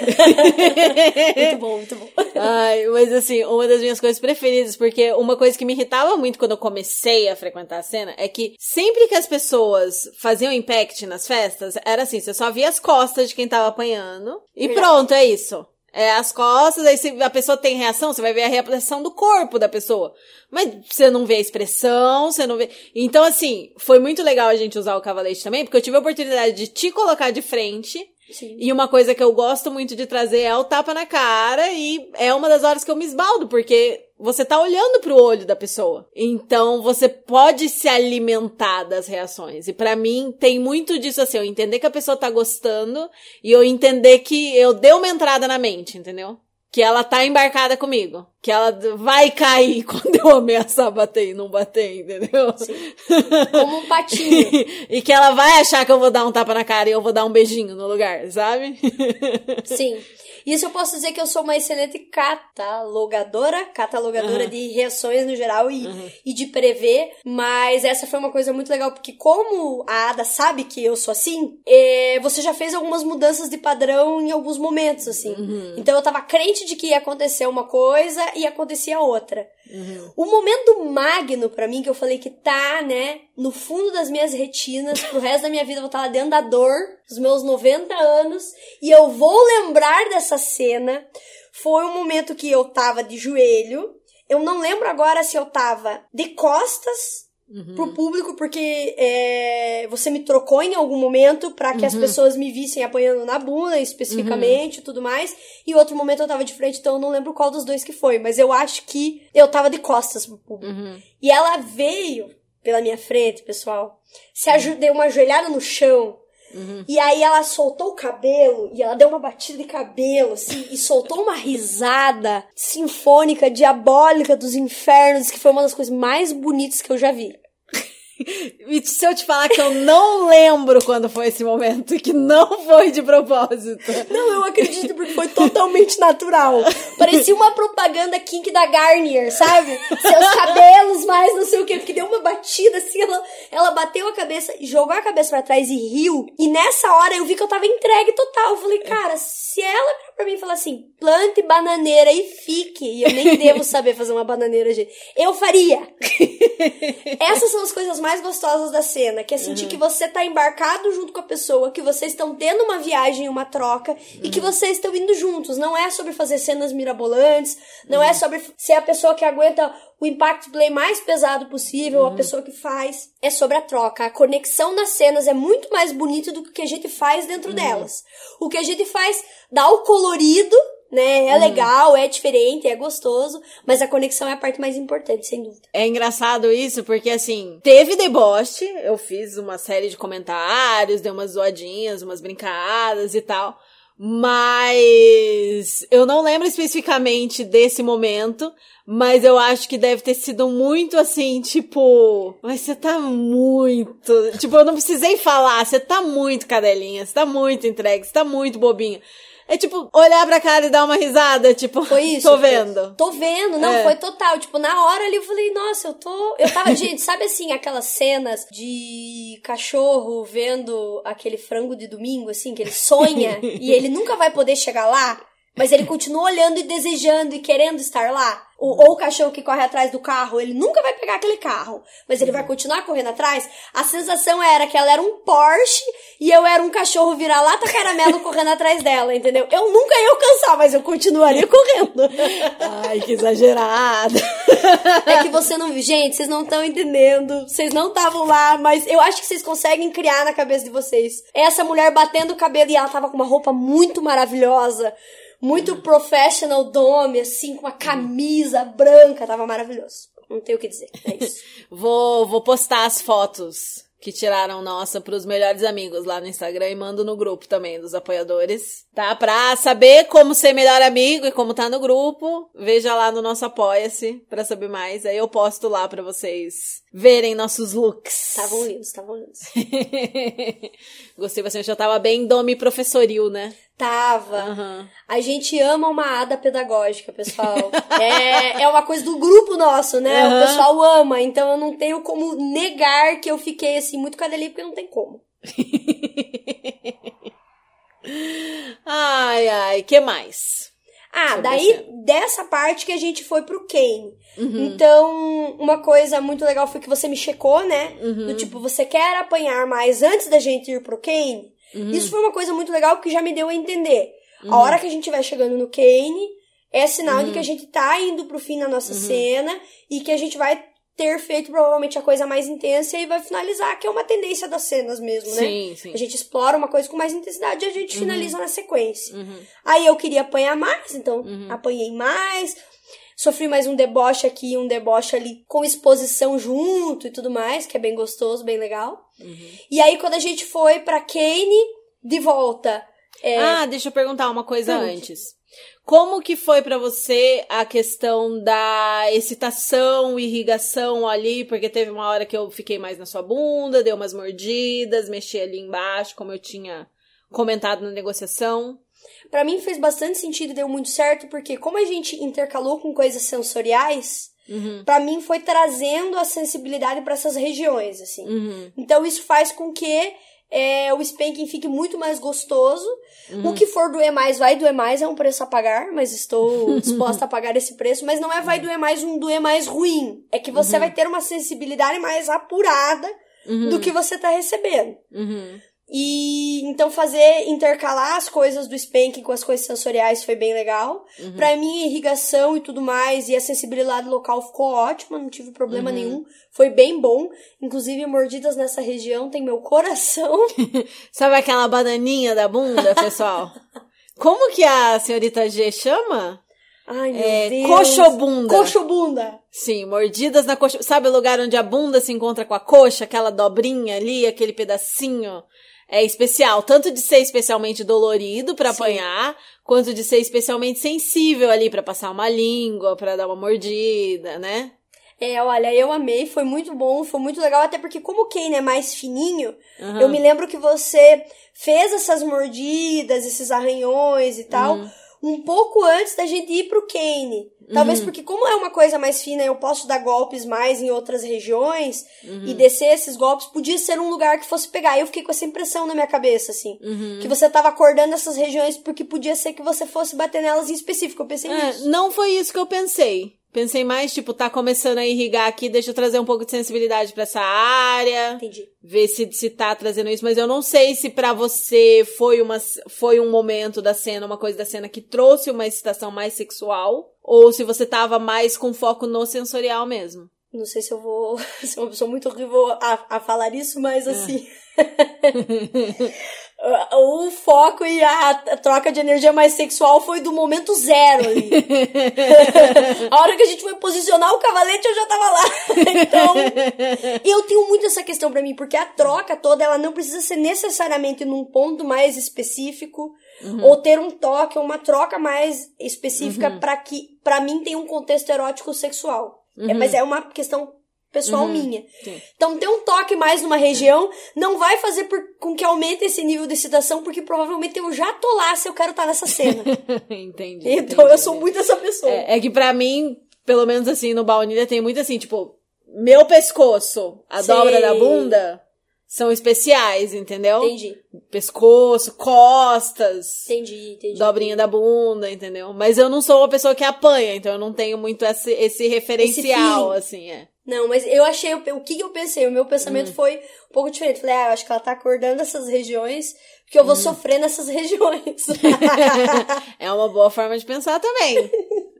muito bom, muito bom. Ai, mas assim, uma das minhas coisas preferidas, porque uma coisa que me irritava muito quando eu comecei a frequentar a cena é que sempre que as pessoas faziam impact nas festas, era assim, você só via as costas de quem tava apanhando e Verdade. pronto, é isso. É as costas, aí se a pessoa tem reação, você vai ver a reação do corpo da pessoa. Mas você não vê a expressão, você não vê. Então, assim, foi muito legal a gente usar o cavalete também, porque eu tive a oportunidade de te colocar de frente. Sim. E uma coisa que eu gosto muito de trazer é o tapa na cara, e é uma das horas que eu me esbaldo, porque você tá olhando pro olho da pessoa. Então você pode se alimentar das reações. E pra mim tem muito disso assim, eu entender que a pessoa tá gostando e eu entender que eu dei uma entrada na mente, entendeu? Que ela tá embarcada comigo. Que ela vai cair quando eu ameaçar bater e não bater, entendeu? Como um patinho. e que ela vai achar que eu vou dar um tapa na cara e eu vou dar um beijinho no lugar, sabe? Sim. Isso eu posso dizer que eu sou uma excelente catalogadora, catalogadora de reações no geral e, e de prever, mas essa foi uma coisa muito legal, porque como a Ada sabe que eu sou assim, é, você já fez algumas mudanças de padrão em alguns momentos, assim. Então eu tava crente de que ia acontecer uma coisa e acontecia outra. O momento magno pra mim, que eu falei que tá, né, no fundo das minhas retinas, pro resto da minha vida eu vou estar lá dentro da dor, dos meus 90 anos, e eu vou lembrar dessa cena, foi um momento que eu tava de joelho, eu não lembro agora se eu tava de costas pro público, porque é, você me trocou em algum momento pra que as pessoas me vissem apanhando na bunda, especificamente, e tudo mais. E outro momento eu tava de frente, então eu não lembro qual dos dois que foi. Mas eu acho que eu tava de costas pro público. E ela veio pela minha frente, pessoal. Se aju- deu uma ajoelhada no chão. E aí ela soltou o cabelo, e ela deu uma batida de cabelo, assim, e soltou uma risada sinfônica, diabólica dos infernos, que foi uma das coisas mais bonitas que eu já vi. Se eu te falar que eu não lembro quando foi esse momento, que não foi de propósito. Não, eu acredito, porque foi totalmente natural. Parecia uma propaganda kink da Garnier, sabe? Seus cabelos mais não sei o quê. Porque deu uma batida assim, ela, ela bateu a cabeça, jogou a cabeça pra trás e riu. E nessa hora eu vi que eu tava entregue total. Eu falei, cara, se ela virar pra mim e falar assim, plante bananeira e fique, e eu nem devo saber fazer uma bananeira, gente, eu faria. Essas são as coisas mais gostosas da cena, que é sentir que você tá embarcado junto com a pessoa, que vocês estão tendo uma viagem, uma troca, e que vocês estão indo juntos. Não é sobre fazer cenas mirabolantes, não é sobre ser a pessoa que aguenta o impact play mais pesado possível, a pessoa que faz. É sobre a troca. A conexão nas cenas é muito mais bonita do que o que a gente faz dentro delas. O que a gente faz dá o colorido, né? É, é legal, é diferente, é gostoso, mas a conexão é a parte mais importante, sem dúvida. É engraçado isso, porque assim, teve deboche, eu fiz uma série de comentários, dei umas zoadinhas, umas brincadas e tal. Mas eu não lembro especificamente desse momento, mas eu acho que deve ter sido muito assim, tipo, mas você tá muito, tipo, eu não precisei falar, você tá muito cadelinha, você tá muito entregue, você tá muito bobinha. É tipo, olhar pra cara e dar uma risada, tipo, Foi isso. tô vendo. Tô vendo, não, É. foi total. Tipo, na hora ali eu falei, nossa, eu tô. Eu tava, gente, sabe assim, aquelas cenas de cachorro vendo aquele frango de domingo, assim, que ele sonha e ele nunca vai poder chegar lá, mas ele continua olhando e desejando e querendo estar lá. O- ou o cachorro que corre atrás do carro, ele nunca vai pegar aquele carro, mas ele vai continuar correndo atrás. A sensação era que ela era um Porsche e eu era um cachorro vira-lata caramelo correndo atrás dela, entendeu? Eu nunca ia alcançar, mas eu continuaria correndo. Ai, que exagerada. É que você não. Gente, vocês não estão entendendo. Vocês não estavam lá, mas eu acho que vocês conseguem criar na cabeça de vocês. Essa mulher batendo o cabelo e ela tava com uma roupa muito maravilhosa. Muito professional dome, assim, com uma camisa branca. Tava maravilhoso. Não tenho o que dizer. É isso. Vou, vou postar as fotos que tiraram nossa pros melhores amigos lá no Instagram e mando no grupo também dos apoiadores, tá? Pra saber como ser melhor amigo e como tá no grupo, veja lá no nosso Apoia-se pra saber mais. Aí eu posto lá pra vocês verem nossos looks. Estavam lindos, estavam lindos. Gostei bastante, já tava bem dome professoril, né? Tava. Aham. A gente ama uma ada pedagógica, pessoal. é, é uma coisa do grupo nosso, né? Aham. O pessoal ama, então eu não tenho como negar que eu fiquei assim muito cadelinha, porque não tem como. Ai, ai, que mais? Ah, a daí dessa parte que a gente foi pro Kane. Uhum. Então, uma coisa muito legal foi que você me checou, né? Uhum. Do tipo, você quer apanhar mais antes da gente ir pro Kane? Uhum. Isso foi uma coisa muito legal porque já me deu a entender. A hora que a gente vai chegando no Kane, é sinal Uhum. de que a gente tá indo pro fim da nossa cena e que a gente vai ter feito provavelmente a coisa mais intensa e vai finalizar, que é uma tendência das cenas mesmo, né? Sim, sim. A gente explora uma coisa com mais intensidade e a gente finaliza na sequência. Uhum. Aí eu queria apanhar mais, então apanhei mais. Sofri mais um deboche aqui um deboche ali com exposição junto e tudo mais, que é bem gostoso, bem legal. Uhum. E aí quando a gente foi pra Kane, de volta. É, Ah, deixa eu perguntar uma coisa antes. Como que foi pra você a questão da excitação, irrigação ali? Porque teve uma hora que eu fiquei mais na sua bunda, dei umas mordidas, mexi ali embaixo, como eu tinha comentado na negociação. Pra mim fez bastante sentido e deu muito certo, porque como a gente intercalou com coisas sensoriais, Uhum. pra mim foi trazendo a sensibilidade pra essas regiões, assim. Uhum. Então isso faz com que é, o spanking fique muito mais gostoso. Uhum. O que for doer mais, vai doer mais, é um preço a pagar, mas estou disposta a pagar esse preço. Mas não é vai doer mais um doer mais ruim. É que você vai ter uma sensibilidade mais apurada Uhum. do que você tá recebendo. Uhum. E então fazer intercalar as coisas do spanking com as coisas sensoriais foi bem legal. Pra mim, a irrigação e tudo mais e a sensibilidade local ficou ótima, não tive problema nenhum. Foi bem bom. Inclusive, mordidas nessa região tem meu coração. Sabe aquela bananinha da bunda, pessoal? Como que a senhorita G chama? Ai, meu É, Deus. coxobunda. Coxobunda. Sim, mordidas na coxa. Sabe o lugar onde a bunda se encontra com a coxa? Aquela dobrinha ali, aquele pedacinho? É especial, tanto de ser especialmente dolorido pra Sim. apanhar, quanto de ser especialmente sensível ali pra passar uma língua, pra dar uma mordida, né? É, olha, eu amei, foi muito bom, foi muito legal, até porque como o Kane é mais fininho, Aham. eu me lembro que você fez essas mordidas, esses arranhões e tal, Uhum. um pouco antes da gente ir pro Kane. Talvez porque como é uma coisa mais fina, eu posso dar golpes mais em outras regiões Uhum. e descer esses golpes, podia ser um lugar que fosse pegar. Eu fiquei com essa impressão na minha cabeça, assim. Uhum. Que você tava acordando essas regiões porque podia ser que você fosse bater nelas em específico. Eu pensei É, nisso. não foi isso que eu pensei. Pensei mais, tipo, tá começando a irrigar aqui, deixa eu trazer um pouco de sensibilidade pra essa área. Entendi. ver se, se tá trazendo isso, mas eu não sei se pra você foi uma foi um momento da cena, uma coisa da cena que trouxe uma excitação mais sexual, ou se você tava mais com foco no sensorial mesmo. Não sei se eu vou ser uma pessoa muito horrível a, a falar isso, É. mas assim. o foco e a, troca de energia mais sexual foi do momento zero ali. a hora que a gente foi posicionar o cavalete, eu já tava lá. então, eu tenho muito essa questão para mim, porque a troca toda, ela não precisa ser necessariamente num ponto mais específico, uhum. ou ter um toque, ou uma troca mais específica uhum. para que, para mim, tem um contexto erótico sexual. Uhum. É, mas é uma questão pessoal uhum, minha. Sim. Então, ter um toque mais numa região não vai fazer por, com que aumente esse nível de excitação, porque provavelmente eu já tô lá se eu quero estar tá nessa cena. entendi. Então, entendi, eu sou muito essa pessoa. É, é, que para mim, pelo menos assim, no baunilha tem muito assim, tipo, meu pescoço, a sim. dobra da bunda, são especiais, entendeu? Entendi. Pescoço, costas. Entendi, entendi. Dobrinha da bunda, entendeu? Mas eu não sou uma pessoa que apanha, então eu não tenho muito esse, esse referencial, esse assim, é. Não, mas eu achei, o que eu pensei? O meu pensamento hum. foi um pouco diferente. Falei, ah, eu acho que ela tá acordando essas regiões, porque eu vou hum. sofrer nessas regiões. é uma boa forma de pensar também.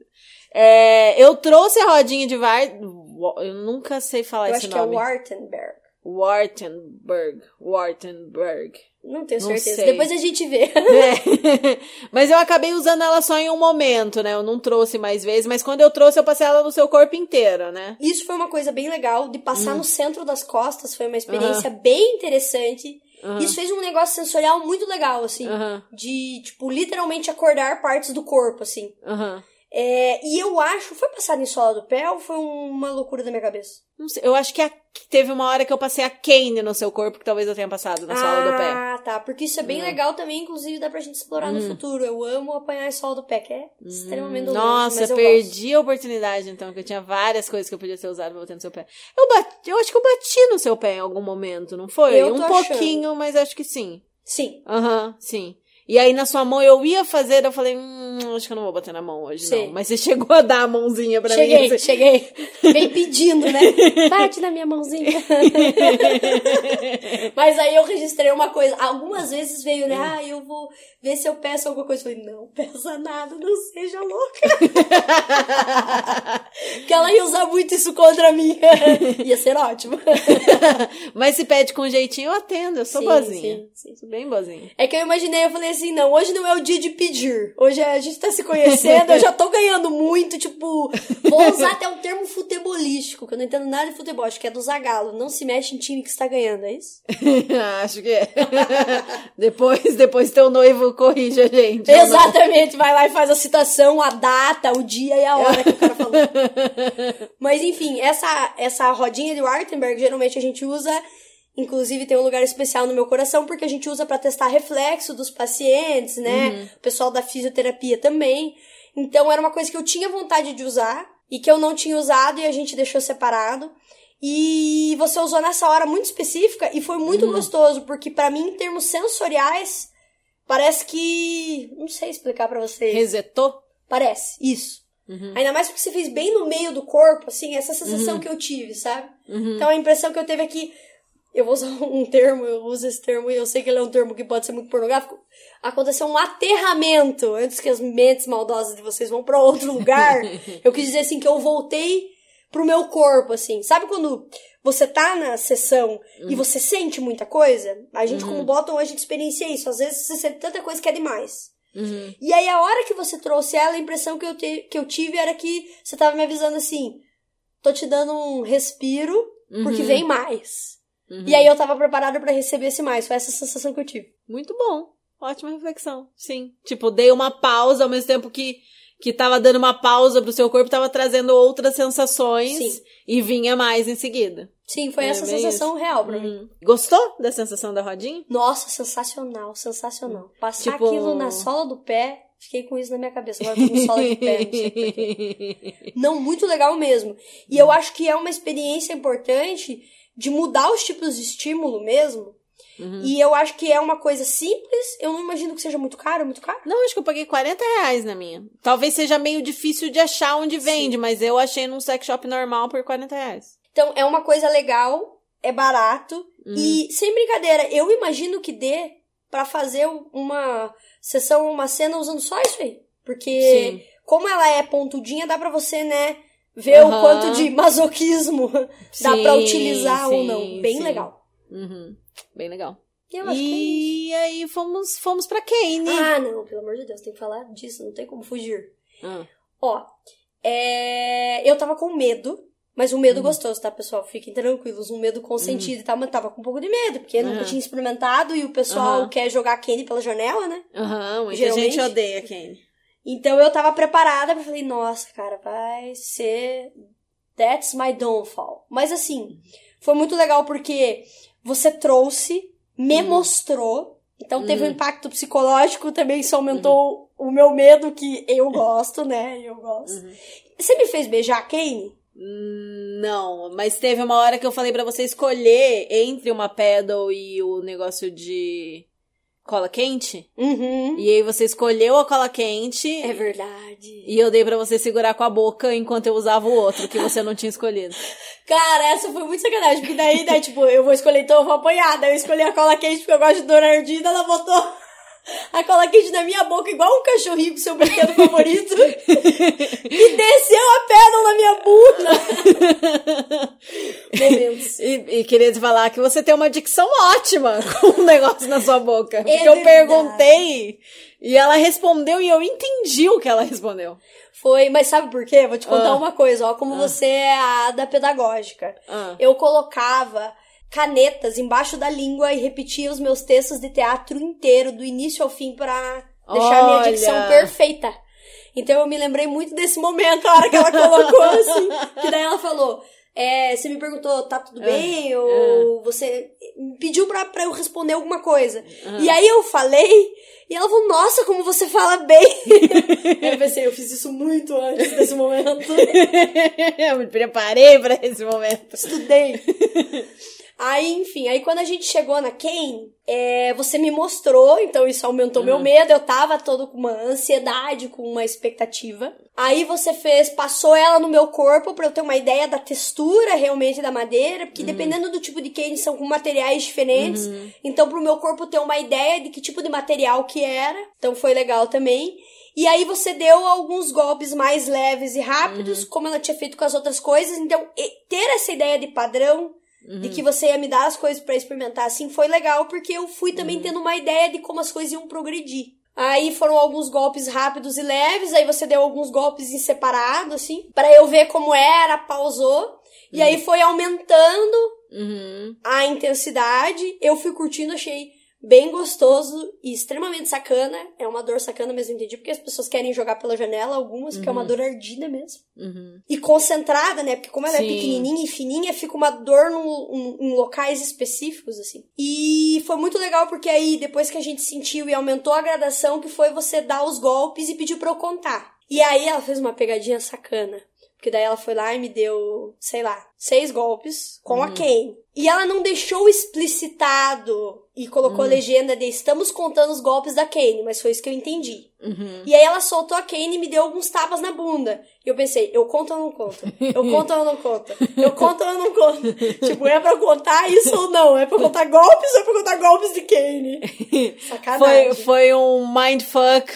É, eu trouxe a rodinha de VAR. Eu nunca sei falar eu esse nome. Eu acho que é Wartenberg. Wartenberg. Wartenberg. Não tenho certeza. Não Depois a gente vê. É. Mas eu acabei usando ela só em um momento, né? Eu não trouxe mais vezes, mas quando eu trouxe, eu passei ela no seu corpo inteiro, né? Isso foi uma coisa bem legal, de passar hum. no centro das costas, foi uma experiência uhum. bem interessante. Uhum. Isso fez um negócio sensorial muito legal, assim. De, tipo, literalmente acordar partes do corpo, assim. Uhum. É, e eu acho, foi passado em sola do pé ou foi uma loucura da minha cabeça? Não sei, eu acho que a, teve uma hora que eu passei a Kane no seu corpo, que talvez eu tenha passado na ah, sola do pé. Ah, tá, porque isso é bem uhum. legal também, inclusive dá pra gente explorar no hum. futuro. Eu amo apanhar em sola do pé, que é extremamente doloroso, Nossa, eu perdi gosto. a oportunidade então, que eu tinha várias coisas que eu podia ter usado pra bater no seu pé. Eu, bati, eu acho que eu bati no seu pé em algum momento, não foi? Eu um pouquinho, mas acho que sim. Sim. Aham, uhum, sim. E aí na sua mão eu ia fazer, eu falei, hum, acho que eu não vou bater na mão hoje, Sim. não. Mas você chegou a dar a mãozinha pra cheguei, mim. Cheguei, cheguei. Vem pedindo, né? Bate na minha mãozinha. Mas aí eu registrei uma coisa. Algumas vezes veio, né? Ah, eu vou ver se eu peço alguma coisa. Eu falei, não peça nada, não seja louca. que ela ia usar muito isso contra mim. ia ser ótimo. Mas se pede com jeitinho, eu atendo. Eu sou sim, boazinha. Sim, sim. Sou bem boazinha. É que eu imaginei, eu falei assim, não, hoje não é o dia de pedir. Hoje a gente tá se conhecendo, eu já tô ganhando muito, tipo, vou usar até um termo futebolístico, que eu não entendo nada de futebol, acho que é do Zagalo. Não se mexe em time que está ganhando, é isso? acho que é. depois, depois teu noivo corrige a gente. Exatamente, vai lá e faz a citação, a data, o dia e a hora que o cara falou. Mas enfim, essa, essa rodinha de Wartenberg, geralmente a gente usa Inclusive tem um lugar especial no meu coração porque a gente usa para testar reflexo dos pacientes, né? Uhum. O pessoal da fisioterapia também. Então era uma coisa que eu tinha vontade de usar e que eu não tinha usado e a gente deixou separado. E você usou nessa hora muito específica e foi muito uhum. gostoso porque para mim em termos sensoriais parece que não sei explicar para vocês. Resetou? Parece, isso. Uhum. Ainda mais porque você fez bem no meio do corpo, assim, essa sensação uhum. que eu tive, sabe? Uhum. Então a impressão que eu teve aqui eu vou usar um termo, eu uso esse termo e eu sei que ele é um termo que pode ser muito pornográfico. Aconteceu um aterramento antes que as mentes maldosas de vocês vão para outro lugar. eu quis dizer assim que eu voltei pro meu corpo, assim. Sabe quando você tá na sessão uhum. e você sente muita coisa? A gente, uhum. como bottom, a gente experiencia isso. Às vezes você sente tanta coisa que é demais. Uhum. E aí, a hora que você trouxe ela, a impressão que eu, te, que eu tive era que você tava me avisando assim: tô te dando um respiro, porque uhum. vem mais. Uhum. E aí eu tava preparada para receber esse mais. Foi essa sensação que eu tive. Muito bom. Ótima reflexão. Sim. Tipo, dei uma pausa ao mesmo tempo que que tava dando uma pausa pro seu corpo, tava trazendo outras sensações Sim. e vinha mais em seguida. Sim, foi é essa sensação isso. real pra uhum. mim. Gostou da sensação da rodinha? Nossa, sensacional, sensacional. Passar tipo... aquilo na sola do pé, fiquei com isso na minha cabeça. Agora tô com sola de pé, não sei. Não, muito legal mesmo. E eu acho que é uma experiência importante de mudar os tipos de estímulo mesmo. Uhum. E eu acho que é uma coisa simples. Eu não imagino que seja muito caro, muito caro. Não, acho que eu paguei 40 reais na minha. Talvez seja meio difícil de achar onde vende, Sim. mas eu achei num sex shop normal por 40 reais. Então, é uma coisa legal, é barato. Uhum. E, sem brincadeira, eu imagino que dê para fazer uma sessão, uma cena usando só isso aí. Porque, Sim. como ela é pontudinha, dá pra você, né, ver uhum. o quanto de masoquismo sim, dá para utilizar sim, ou não. Bem sim. legal. Uhum. Bem legal. E é. E aí fomos, fomos pra Kane. Ah, não, pelo amor de Deus, tem que falar disso, não tem como fugir. Ah. Ó, é, eu tava com medo, mas um medo Uhum. gostoso, tá, pessoal? Fiquem tranquilos, um medo consentido e tal, mas tava com um pouco de medo, porque eu nunca Uhum. tinha experimentado e o pessoal quer jogar Kenny pela janela, né? Aham, muita Geralmente- gente odeia Kane. Então eu tava preparada pra falei, nossa, cara, vai ser. That's my downfall. Mas assim, foi muito legal porque você trouxe, me Uhum. mostrou. Então teve um impacto psicológico também, isso aumentou o meu medo, que eu gosto, né? Eu gosto. Uhum. Você me fez beijar a Kane? Hum, Não, mas teve uma hora que eu falei pra você escolher entre uma pedal e o negócio de cola quente. Uhum. E aí você escolheu a cola quente. É verdade. E eu dei pra você segurar com a boca enquanto eu usava o outro, que você não tinha escolhido. Cara, essa foi muito sacanagem, porque daí, né, tipo, eu vou escolher, então eu vou apanhar. Daí eu escolhi a cola quente porque eu gosto de dona ardida, ela botou a cola quente na minha boca, igual um cachorrinho com seu brinquedo favorito, e desceu a pedra na minha bunda. Momentos. E, e queria te falar que você tem uma dicção ótima com o negócio na sua boca. Porque eu verdade. perguntei e ela respondeu e eu entendi o que ela respondeu. Foi, mas sabe por quê? Vou te contar Ah. uma coisa, ó, como você é a da pedagógica. Ah. Eu colocava canetas embaixo da língua e repetia os meus textos de teatro inteiro, do início ao fim, pra deixar a minha Olha. dicção perfeita. Então eu me lembrei muito desse momento, a hora que ela colocou assim, que daí ela falou. é, você me perguntou, tá tudo Ah. bem? Ou você me pediu pra, pra eu responder alguma coisa. Ah. E aí eu falei, e ela falou, nossa, como você fala bem. eu pensei, eu fiz isso muito antes desse momento. eu me preparei pra esse momento. Estudei. Aí, enfim, aí quando a gente chegou na Kane, é, você me mostrou, então isso aumentou meu medo. Eu tava todo com uma ansiedade, com uma expectativa. Aí você fez, passou ela no meu corpo pra eu ter uma ideia da textura realmente da madeira, porque dependendo do tipo de Kane são com materiais diferentes. Então, pro meu corpo ter uma ideia de que tipo de material que era. Então foi legal também. E aí você deu alguns golpes mais leves e rápidos, como ela tinha feito com as outras coisas. Então, ter essa ideia de padrão de que você ia me dar as coisas pra experimentar assim foi legal porque eu fui também tendo uma ideia de como as coisas iam progredir. Aí foram alguns golpes rápidos e leves, aí você deu alguns golpes em separado assim, Pra eu ver como era, pausou. E aí foi aumentando Uhum. a intensidade. Eu fui curtindo, achei bem gostoso e extremamente sacana. É uma dor sacana mesmo, entendi, porque as pessoas querem jogar pela janela, algumas, porque é uma dor ardida mesmo. Uhum. E concentrada, né? Porque como ela Sim. é pequenininha e fininha, fica uma dor no- em, em locais específicos, assim. E foi muito legal porque aí, depois que a gente sentiu e aumentou a gradação, que foi você dar os golpes e pediu pra eu contar. E aí ela fez uma pegadinha sacana. Porque daí ela foi lá e me deu, sei lá, seis golpes com a Kane. E ela não deixou explicitado e colocou legenda de estamos contando os golpes da Kane, mas foi isso que eu entendi. Uhum. E aí ela soltou a Kane e me deu alguns tapas na bunda. E eu pensei, eu conto ou não conto? Eu conto ou não conto? Eu conto ou não conto? tipo, é pra contar isso ou não? É pra contar golpes ou é pra contar golpes de Kane? Sacanagem. Foi, foi um mindfuck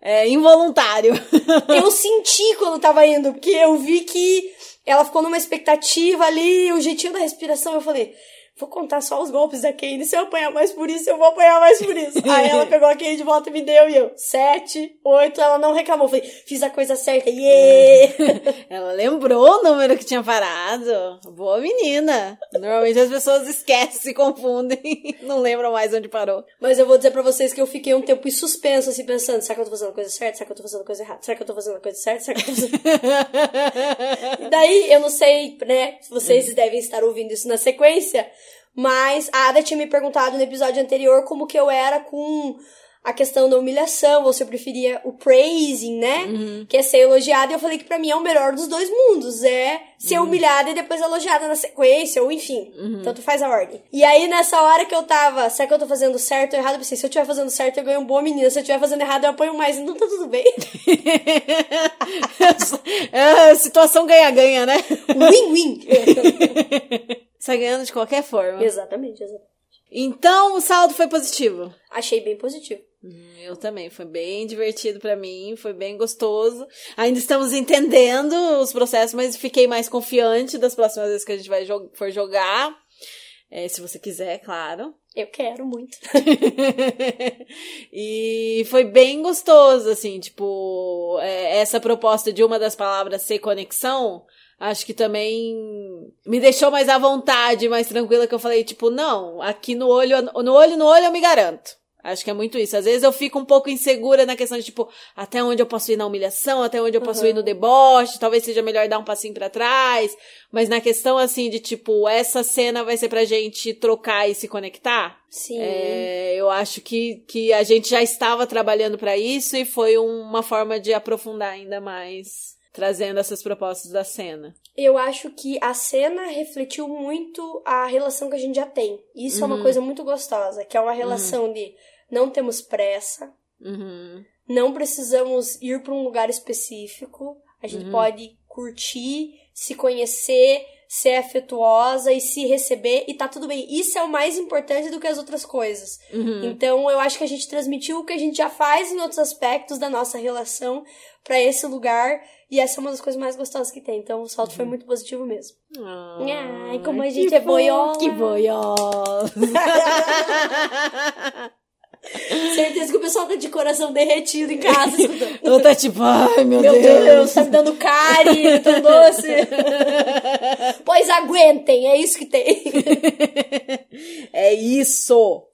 é, involuntário. Eu senti quando tava indo, porque eu vi que ela ficou numa expectativa ali, o jeitinho da respiração, eu falei, vou contar só os golpes da Kane, se eu apanhar mais por isso, eu vou apanhar mais por isso. Aí ela pegou a Kane de volta e me deu, e eu, sete, oito, ela não reclamou, falei, fiz a coisa certa, yeah! Ela lembrou o número que tinha parado. Boa menina. Normalmente as pessoas esquecem, se confundem, não lembram mais onde parou. Mas eu vou dizer pra vocês que eu fiquei um tempo em suspenso, assim, pensando, será que eu tô fazendo a coisa certa? Será que eu tô fazendo a coisa errada? Será que eu tô fazendo a coisa certa? Será que eu tô fazendo... E daí, eu não sei, né, se vocês devem estar ouvindo isso na sequência, mas a Ada tinha me perguntado no episódio anterior como que eu era com a questão da humilhação, ou se eu preferia o praising, né? Que é ser elogiada, e eu falei que pra mim é o melhor dos dois mundos, é ser humilhada e depois elogiada na sequência, ou enfim, tanto faz a ordem. E aí, nessa hora que eu tava, será que eu tô fazendo certo ou errado? Eu pensei, se eu estiver fazendo certo, eu ganho boa menina, se eu estiver fazendo errado, eu apanho mais, então tá tudo bem. é, situação ganha-ganha, né? Win-win. Sai ganhando de qualquer forma. exatamente, exatamente. Então o saldo foi positivo. Achei bem positivo. Eu também, foi bem divertido pra mim, foi bem gostoso. Ainda estamos entendendo os processos, mas fiquei mais confiante das próximas vezes que a gente vai jo- for jogar. É, se você quiser, claro. Eu quero muito. e foi bem gostoso, assim, tipo, é, essa proposta de uma das palavras ser conexão, acho que também me deixou mais à vontade, mais tranquila, que eu falei, tipo, não, aqui no olho, no olho no olho eu me garanto. Acho que é muito isso. Às vezes eu fico um pouco insegura na questão de, tipo, até onde eu posso ir na humilhação, até onde eu posso uhum. ir no deboche, talvez seja melhor dar um passinho para trás. Mas na questão, assim, de, tipo, essa cena vai ser pra gente trocar e se conectar. Sim. É, eu acho que, que a gente já estava trabalhando para isso e foi uma forma de aprofundar ainda mais trazendo essas propostas da cena. Eu acho que a cena refletiu muito a relação que a gente já tem. Isso uhum. é uma uhum. coisa muito gostosa, que é uma relação uhum. de não temos pressa, uhum. não precisamos ir para um lugar específico, a gente uhum. pode curtir, se conhecer, ser afetuosa e se receber e tá tudo bem. Isso é o mais importante do que as outras coisas. Uhum. Então eu acho que a gente transmitiu o que a gente já faz em outros aspectos da nossa relação para esse lugar e essa é uma das coisas mais gostosas que tem. Então o salto uhum. foi muito positivo mesmo. Ai, como a gente é boiola. Que boiola. Certeza que o pessoal tá de coração derretido em casa. Ou tá tipo, ai meu, meu Deus. Deus, tá me dando carinho, tão doce. pois aguentem, é isso que tem. é isso.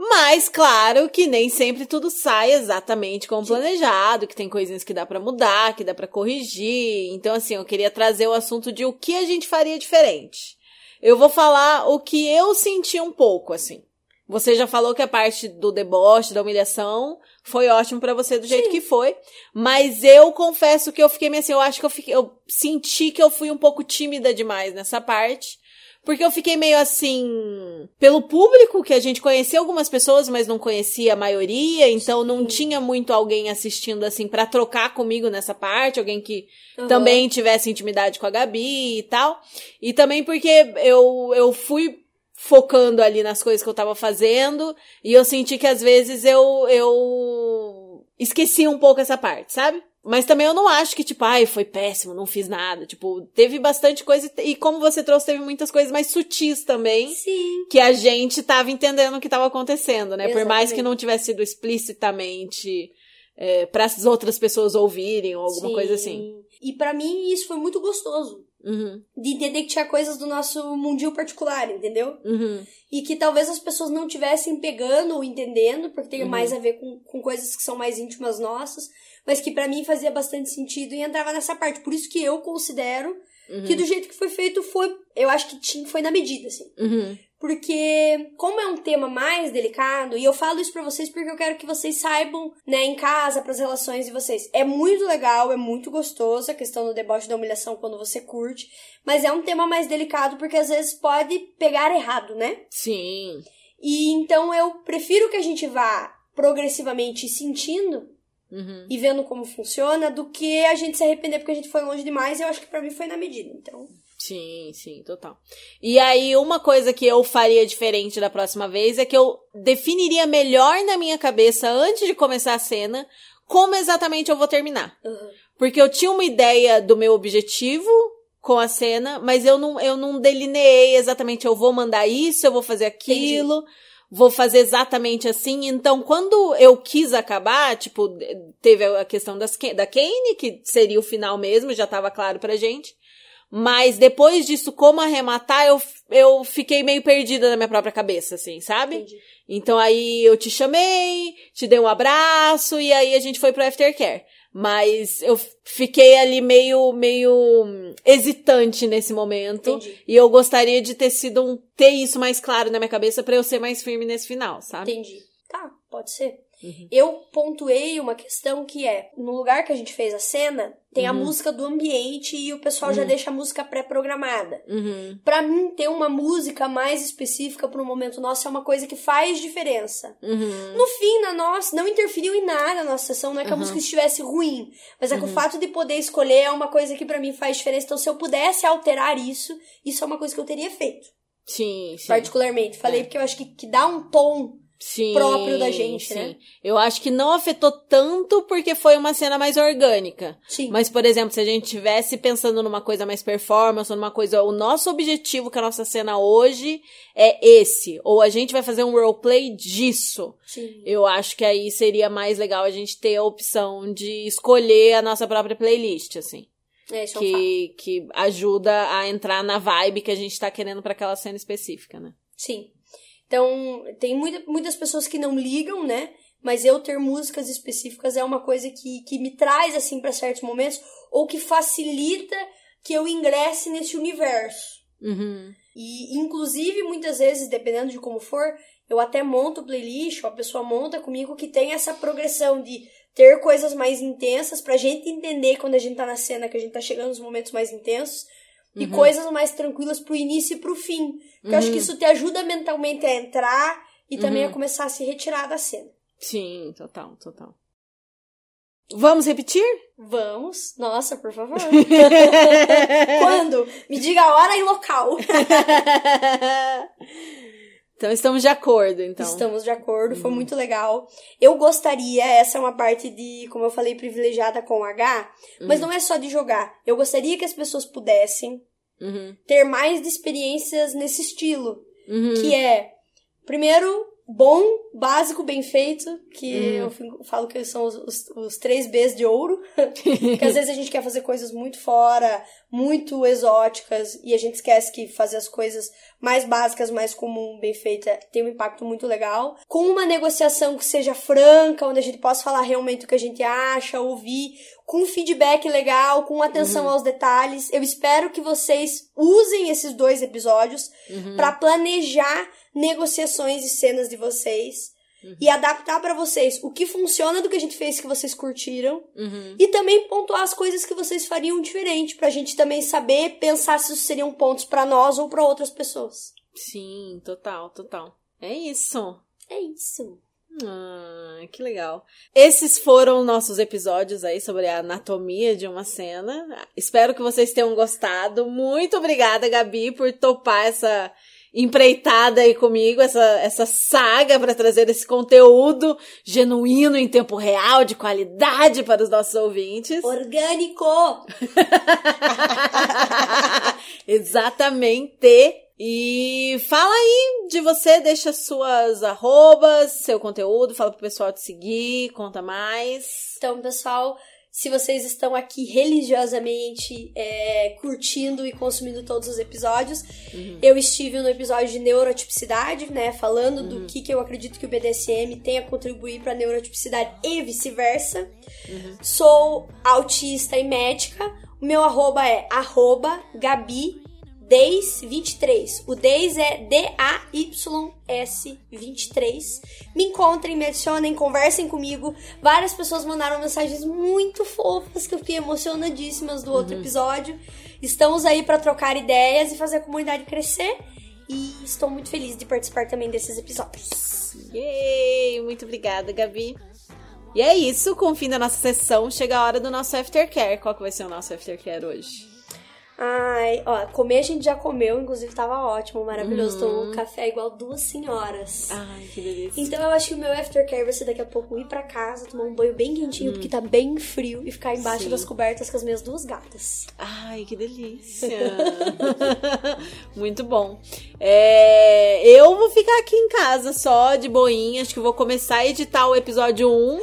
Mas, claro que nem sempre tudo sai exatamente como planejado, que tem coisinhas que dá para mudar, que dá para corrigir. Então, assim, eu queria trazer o assunto de o que a gente faria diferente. Eu vou falar o que eu senti um pouco, assim. Você já falou que a parte do deboche, da humilhação, foi ótimo para você do jeito Sim. que foi. Mas eu confesso que eu fiquei meio assim, eu acho que eu fiquei, eu senti que eu fui um pouco tímida demais nessa parte. Porque eu fiquei meio assim, pelo público, que a gente conhecia algumas pessoas, mas não conhecia a maioria, então não tinha muito alguém assistindo assim para trocar comigo nessa parte, alguém que uhum. também tivesse intimidade com a Gabi e tal. E também porque eu, eu fui focando ali nas coisas que eu tava fazendo e eu senti que às vezes eu eu esqueci um pouco essa parte, sabe? Mas também eu não acho que, tipo, ai, foi péssimo, não fiz nada. Tipo, teve bastante coisa. E como você trouxe, teve muitas coisas mais sutis também. Sim. Que a gente tava entendendo o que tava acontecendo, né? Exatamente. Por mais que não tivesse sido explicitamente é, para as outras pessoas ouvirem ou alguma Sim. coisa assim. E para mim isso foi muito gostoso. Uhum. De entender que tinha coisas do nosso mundinho particular, entendeu? Uhum. E que talvez as pessoas não tivessem pegando ou entendendo, porque tem uhum. mais a ver com, com coisas que são mais íntimas nossas, mas que para mim fazia bastante sentido e entrava nessa parte. Por isso que eu considero que do jeito que foi feito foi. Eu acho que tinha, foi na medida, assim. Porque, como é um tema mais delicado, e eu falo isso pra vocês porque eu quero que vocês saibam, né, em casa, pras relações de vocês. É muito legal, é muito gostoso a questão do deboche da humilhação quando você curte, mas é um tema mais delicado porque às vezes pode pegar errado, né? Sim. E então eu prefiro que a gente vá progressivamente sentindo uhum. e vendo como funciona do que a gente se arrepender porque a gente foi longe demais. Eu acho que para mim foi na medida, então. Sim, sim, total. E aí, uma coisa que eu faria diferente da próxima vez é que eu definiria melhor na minha cabeça, antes de começar a cena, como exatamente eu vou terminar. Uhum. Porque eu tinha uma ideia do meu objetivo com a cena, mas eu não, eu não delineei exatamente, eu vou mandar isso, eu vou fazer aquilo. Entendi. Vou fazer exatamente assim. Então, quando eu quis acabar, tipo, teve a questão das, da Kane, que seria o final mesmo, já tava claro pra gente. Mas depois disso, como arrematar, eu, eu fiquei meio perdida na minha própria cabeça, assim, sabe? Entendi. Então aí eu te chamei, te dei um abraço e aí a gente foi pro aftercare. Mas eu fiquei ali meio, meio hesitante nesse momento. Entendi. E eu gostaria de ter sido um, ter isso mais claro na minha cabeça para eu ser mais firme nesse final, sabe? Entendi. Tá, pode ser. Uhum. Eu pontuei uma questão que é, no lugar que a gente fez a cena, tem uhum. a música do ambiente e o pessoal uhum. já deixa a música pré-programada. Uhum. Para mim, ter uma música mais específica para o momento nosso é uma coisa que faz diferença. Uhum. No fim, na nossa, não interferiu em nada na nossa sessão, não é que a Uhum. música estivesse ruim, mas é que o fato de poder escolher é uma coisa que para mim faz diferença. Então, se eu pudesse alterar isso, isso é uma coisa que eu teria feito. Sim, sim. Particularmente. Falei É. porque eu acho que, que dá um tom sim, próprio da gente, sim. né? Eu acho que não afetou tanto porque foi uma cena mais orgânica. Sim. Mas, por exemplo, se a gente tivesse pensando numa coisa mais performance, ou numa coisa. O nosso objetivo com a nossa cena hoje é esse. Ou a gente vai fazer um roleplay disso. Sim. Eu acho que aí seria mais legal a gente ter a opção de escolher a nossa própria playlist, assim. É, é. Que, que ajuda a entrar na vibe que a gente tá querendo pra aquela cena específica, né? Sim. Então, tem muita, muitas pessoas que não ligam, né? Mas eu ter músicas específicas é uma coisa que, que me traz, assim, para certos momentos, ou que facilita que eu ingresse nesse universo. Uhum. E, inclusive, muitas vezes, dependendo de como for, eu até monto playlist, ou a pessoa monta comigo, que tem essa progressão de ter coisas mais intensas pra gente entender quando a gente tá na cena, que a gente tá chegando nos momentos mais intensos, e coisas mais tranquilas pro início e pro fim. Porque eu acho que isso te ajuda mentalmente a entrar e também a começar a se retirar da cena. Sim, total, total. Vamos repetir? Vamos. Nossa, por favor. Quando? Me diga a hora e local. então estamos de acordo, então. Estamos de acordo, foi muito legal. Eu gostaria, essa é uma parte de, como eu falei, privilegiada com o H, mas não é só de jogar. Eu gostaria que as pessoas pudessem Uhum. ter mais de experiências nesse estilo. Uhum. Que é, primeiro, bom, básico, bem feito, que eu fico- falo que são os, os, os três Bs de ouro. Porque às vezes a gente quer fazer coisas muito fora, muito exóticas, e a gente esquece que fazer as coisas mais básicas, mais comum, bem feita, tem um impacto muito legal. Com uma negociação que seja franca, onde a gente possa falar realmente o que a gente acha, ouvir, com feedback legal, com atenção aos detalhes. Eu espero que vocês usem esses dois episódios pra planejar negociações e cenas de vocês. E adaptar pra vocês o que funciona do que a gente fez que vocês curtiram. Uhum. E também pontuar as coisas que vocês fariam diferente, pra gente também saber pensar se isso seriam pontos pra nós ou pra outras pessoas. Sim, total, total. É isso. É isso. Ah, que legal. Esses foram nossos episódios aí sobre a anatomia de uma cena. Espero que vocês tenham gostado. Muito obrigada, Gabi, por topar essa empreitada aí comigo, essa, essa saga para trazer esse conteúdo genuíno em tempo real, de qualidade para os nossos ouvintes. Orgânico! Exatamente. E fala aí de você, deixa suas arrobas, seu conteúdo, fala pro pessoal te seguir, conta mais. Então, pessoal, se vocês estão aqui religiosamente é, curtindo e consumindo todos os episódios, eu estive no episódio de neurotipicidade, né? Falando do que, que eu acredito que o BDSM tem a contribuir para neurotipicidade e vice-versa. Sou autista e médica. O meu arroba é arroba Gabi Deis23. O Deis é D-A-Y-S-23. Me encontrem, me adicionem, conversem comigo. Várias pessoas mandaram mensagens muito fofas que eu fiquei emocionadíssimas do outro episódio. Estamos aí para trocar ideias e fazer a comunidade crescer. E estou muito feliz de participar também desses episódios. Yay! Muito obrigada, Gabi. E é isso, com o fim da nossa sessão, chega a hora do nosso aftercare. Qual que vai ser o nosso aftercare hoje? Ai, ó, comer a gente já comeu, inclusive tava ótimo, maravilhoso. Tomou um café igual duas senhoras. Ai, que delícia. Então eu acho que o meu aftercare vai ser daqui a pouco ir pra casa, tomar um banho bem quentinho, porque tá bem frio, e ficar embaixo Sim. das cobertas com as minhas duas gatas. Ai, que delícia! Muito bom. É, eu vou ficar aqui em casa só, de boinha. Acho que vou começar a editar o episódio 1.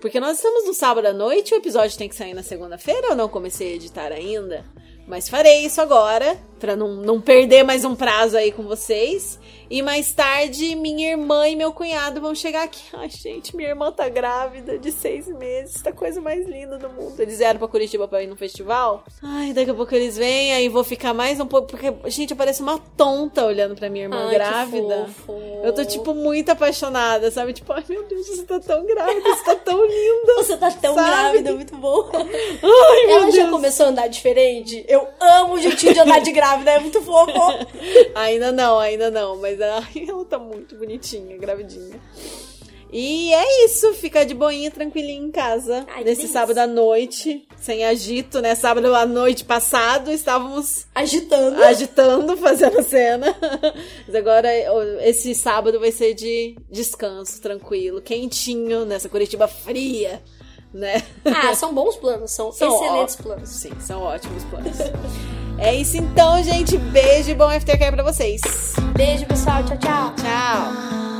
Porque nós estamos no sábado à noite, o episódio tem que sair na segunda-feira. Eu não comecei a editar ainda. Mas farei isso agora, pra não, não perder mais um prazo aí com vocês. E mais tarde, minha irmã e meu cunhado vão chegar aqui. Ai, gente, minha irmã tá grávida de seis meses. Tá a coisa mais linda do mundo. Eles vieram pra Curitiba pra ir no festival. Ai, daqui a pouco eles vêm, aí vou ficar mais um pouco. Porque, gente, eu pareço uma tonta olhando pra minha irmã Ai, grávida. Eu tô, tipo, muito apaixonada, sabe? Tipo, ai meu Deus, você tá tão grávida, você tá tão linda. Você tá tão Sabe? grávida, muito bom. Ai, meu Ela já Deus. começou a andar diferente? Eu amo o jeitinho de andar de grávida, é muito fofo. Ainda não, ainda não, mas ai, ela tá muito bonitinha, gravidinha. E é isso, fica de boinha, tranquilinho em casa. Ai, nesse sábado à noite, sem agito, né? Sábado à noite passado, estávamos Agitando. agitando, fazendo a cena. Mas agora, esse sábado vai ser de descanso, tranquilo, quentinho, nessa Curitiba fria, né? Ah, são bons planos, são, São excelentes ó- planos. Sim, são ótimos planos. é isso então, gente. Beijo e bom aftercare pra vocês. Beijo, pessoal. Tchau, tchau. Tchau.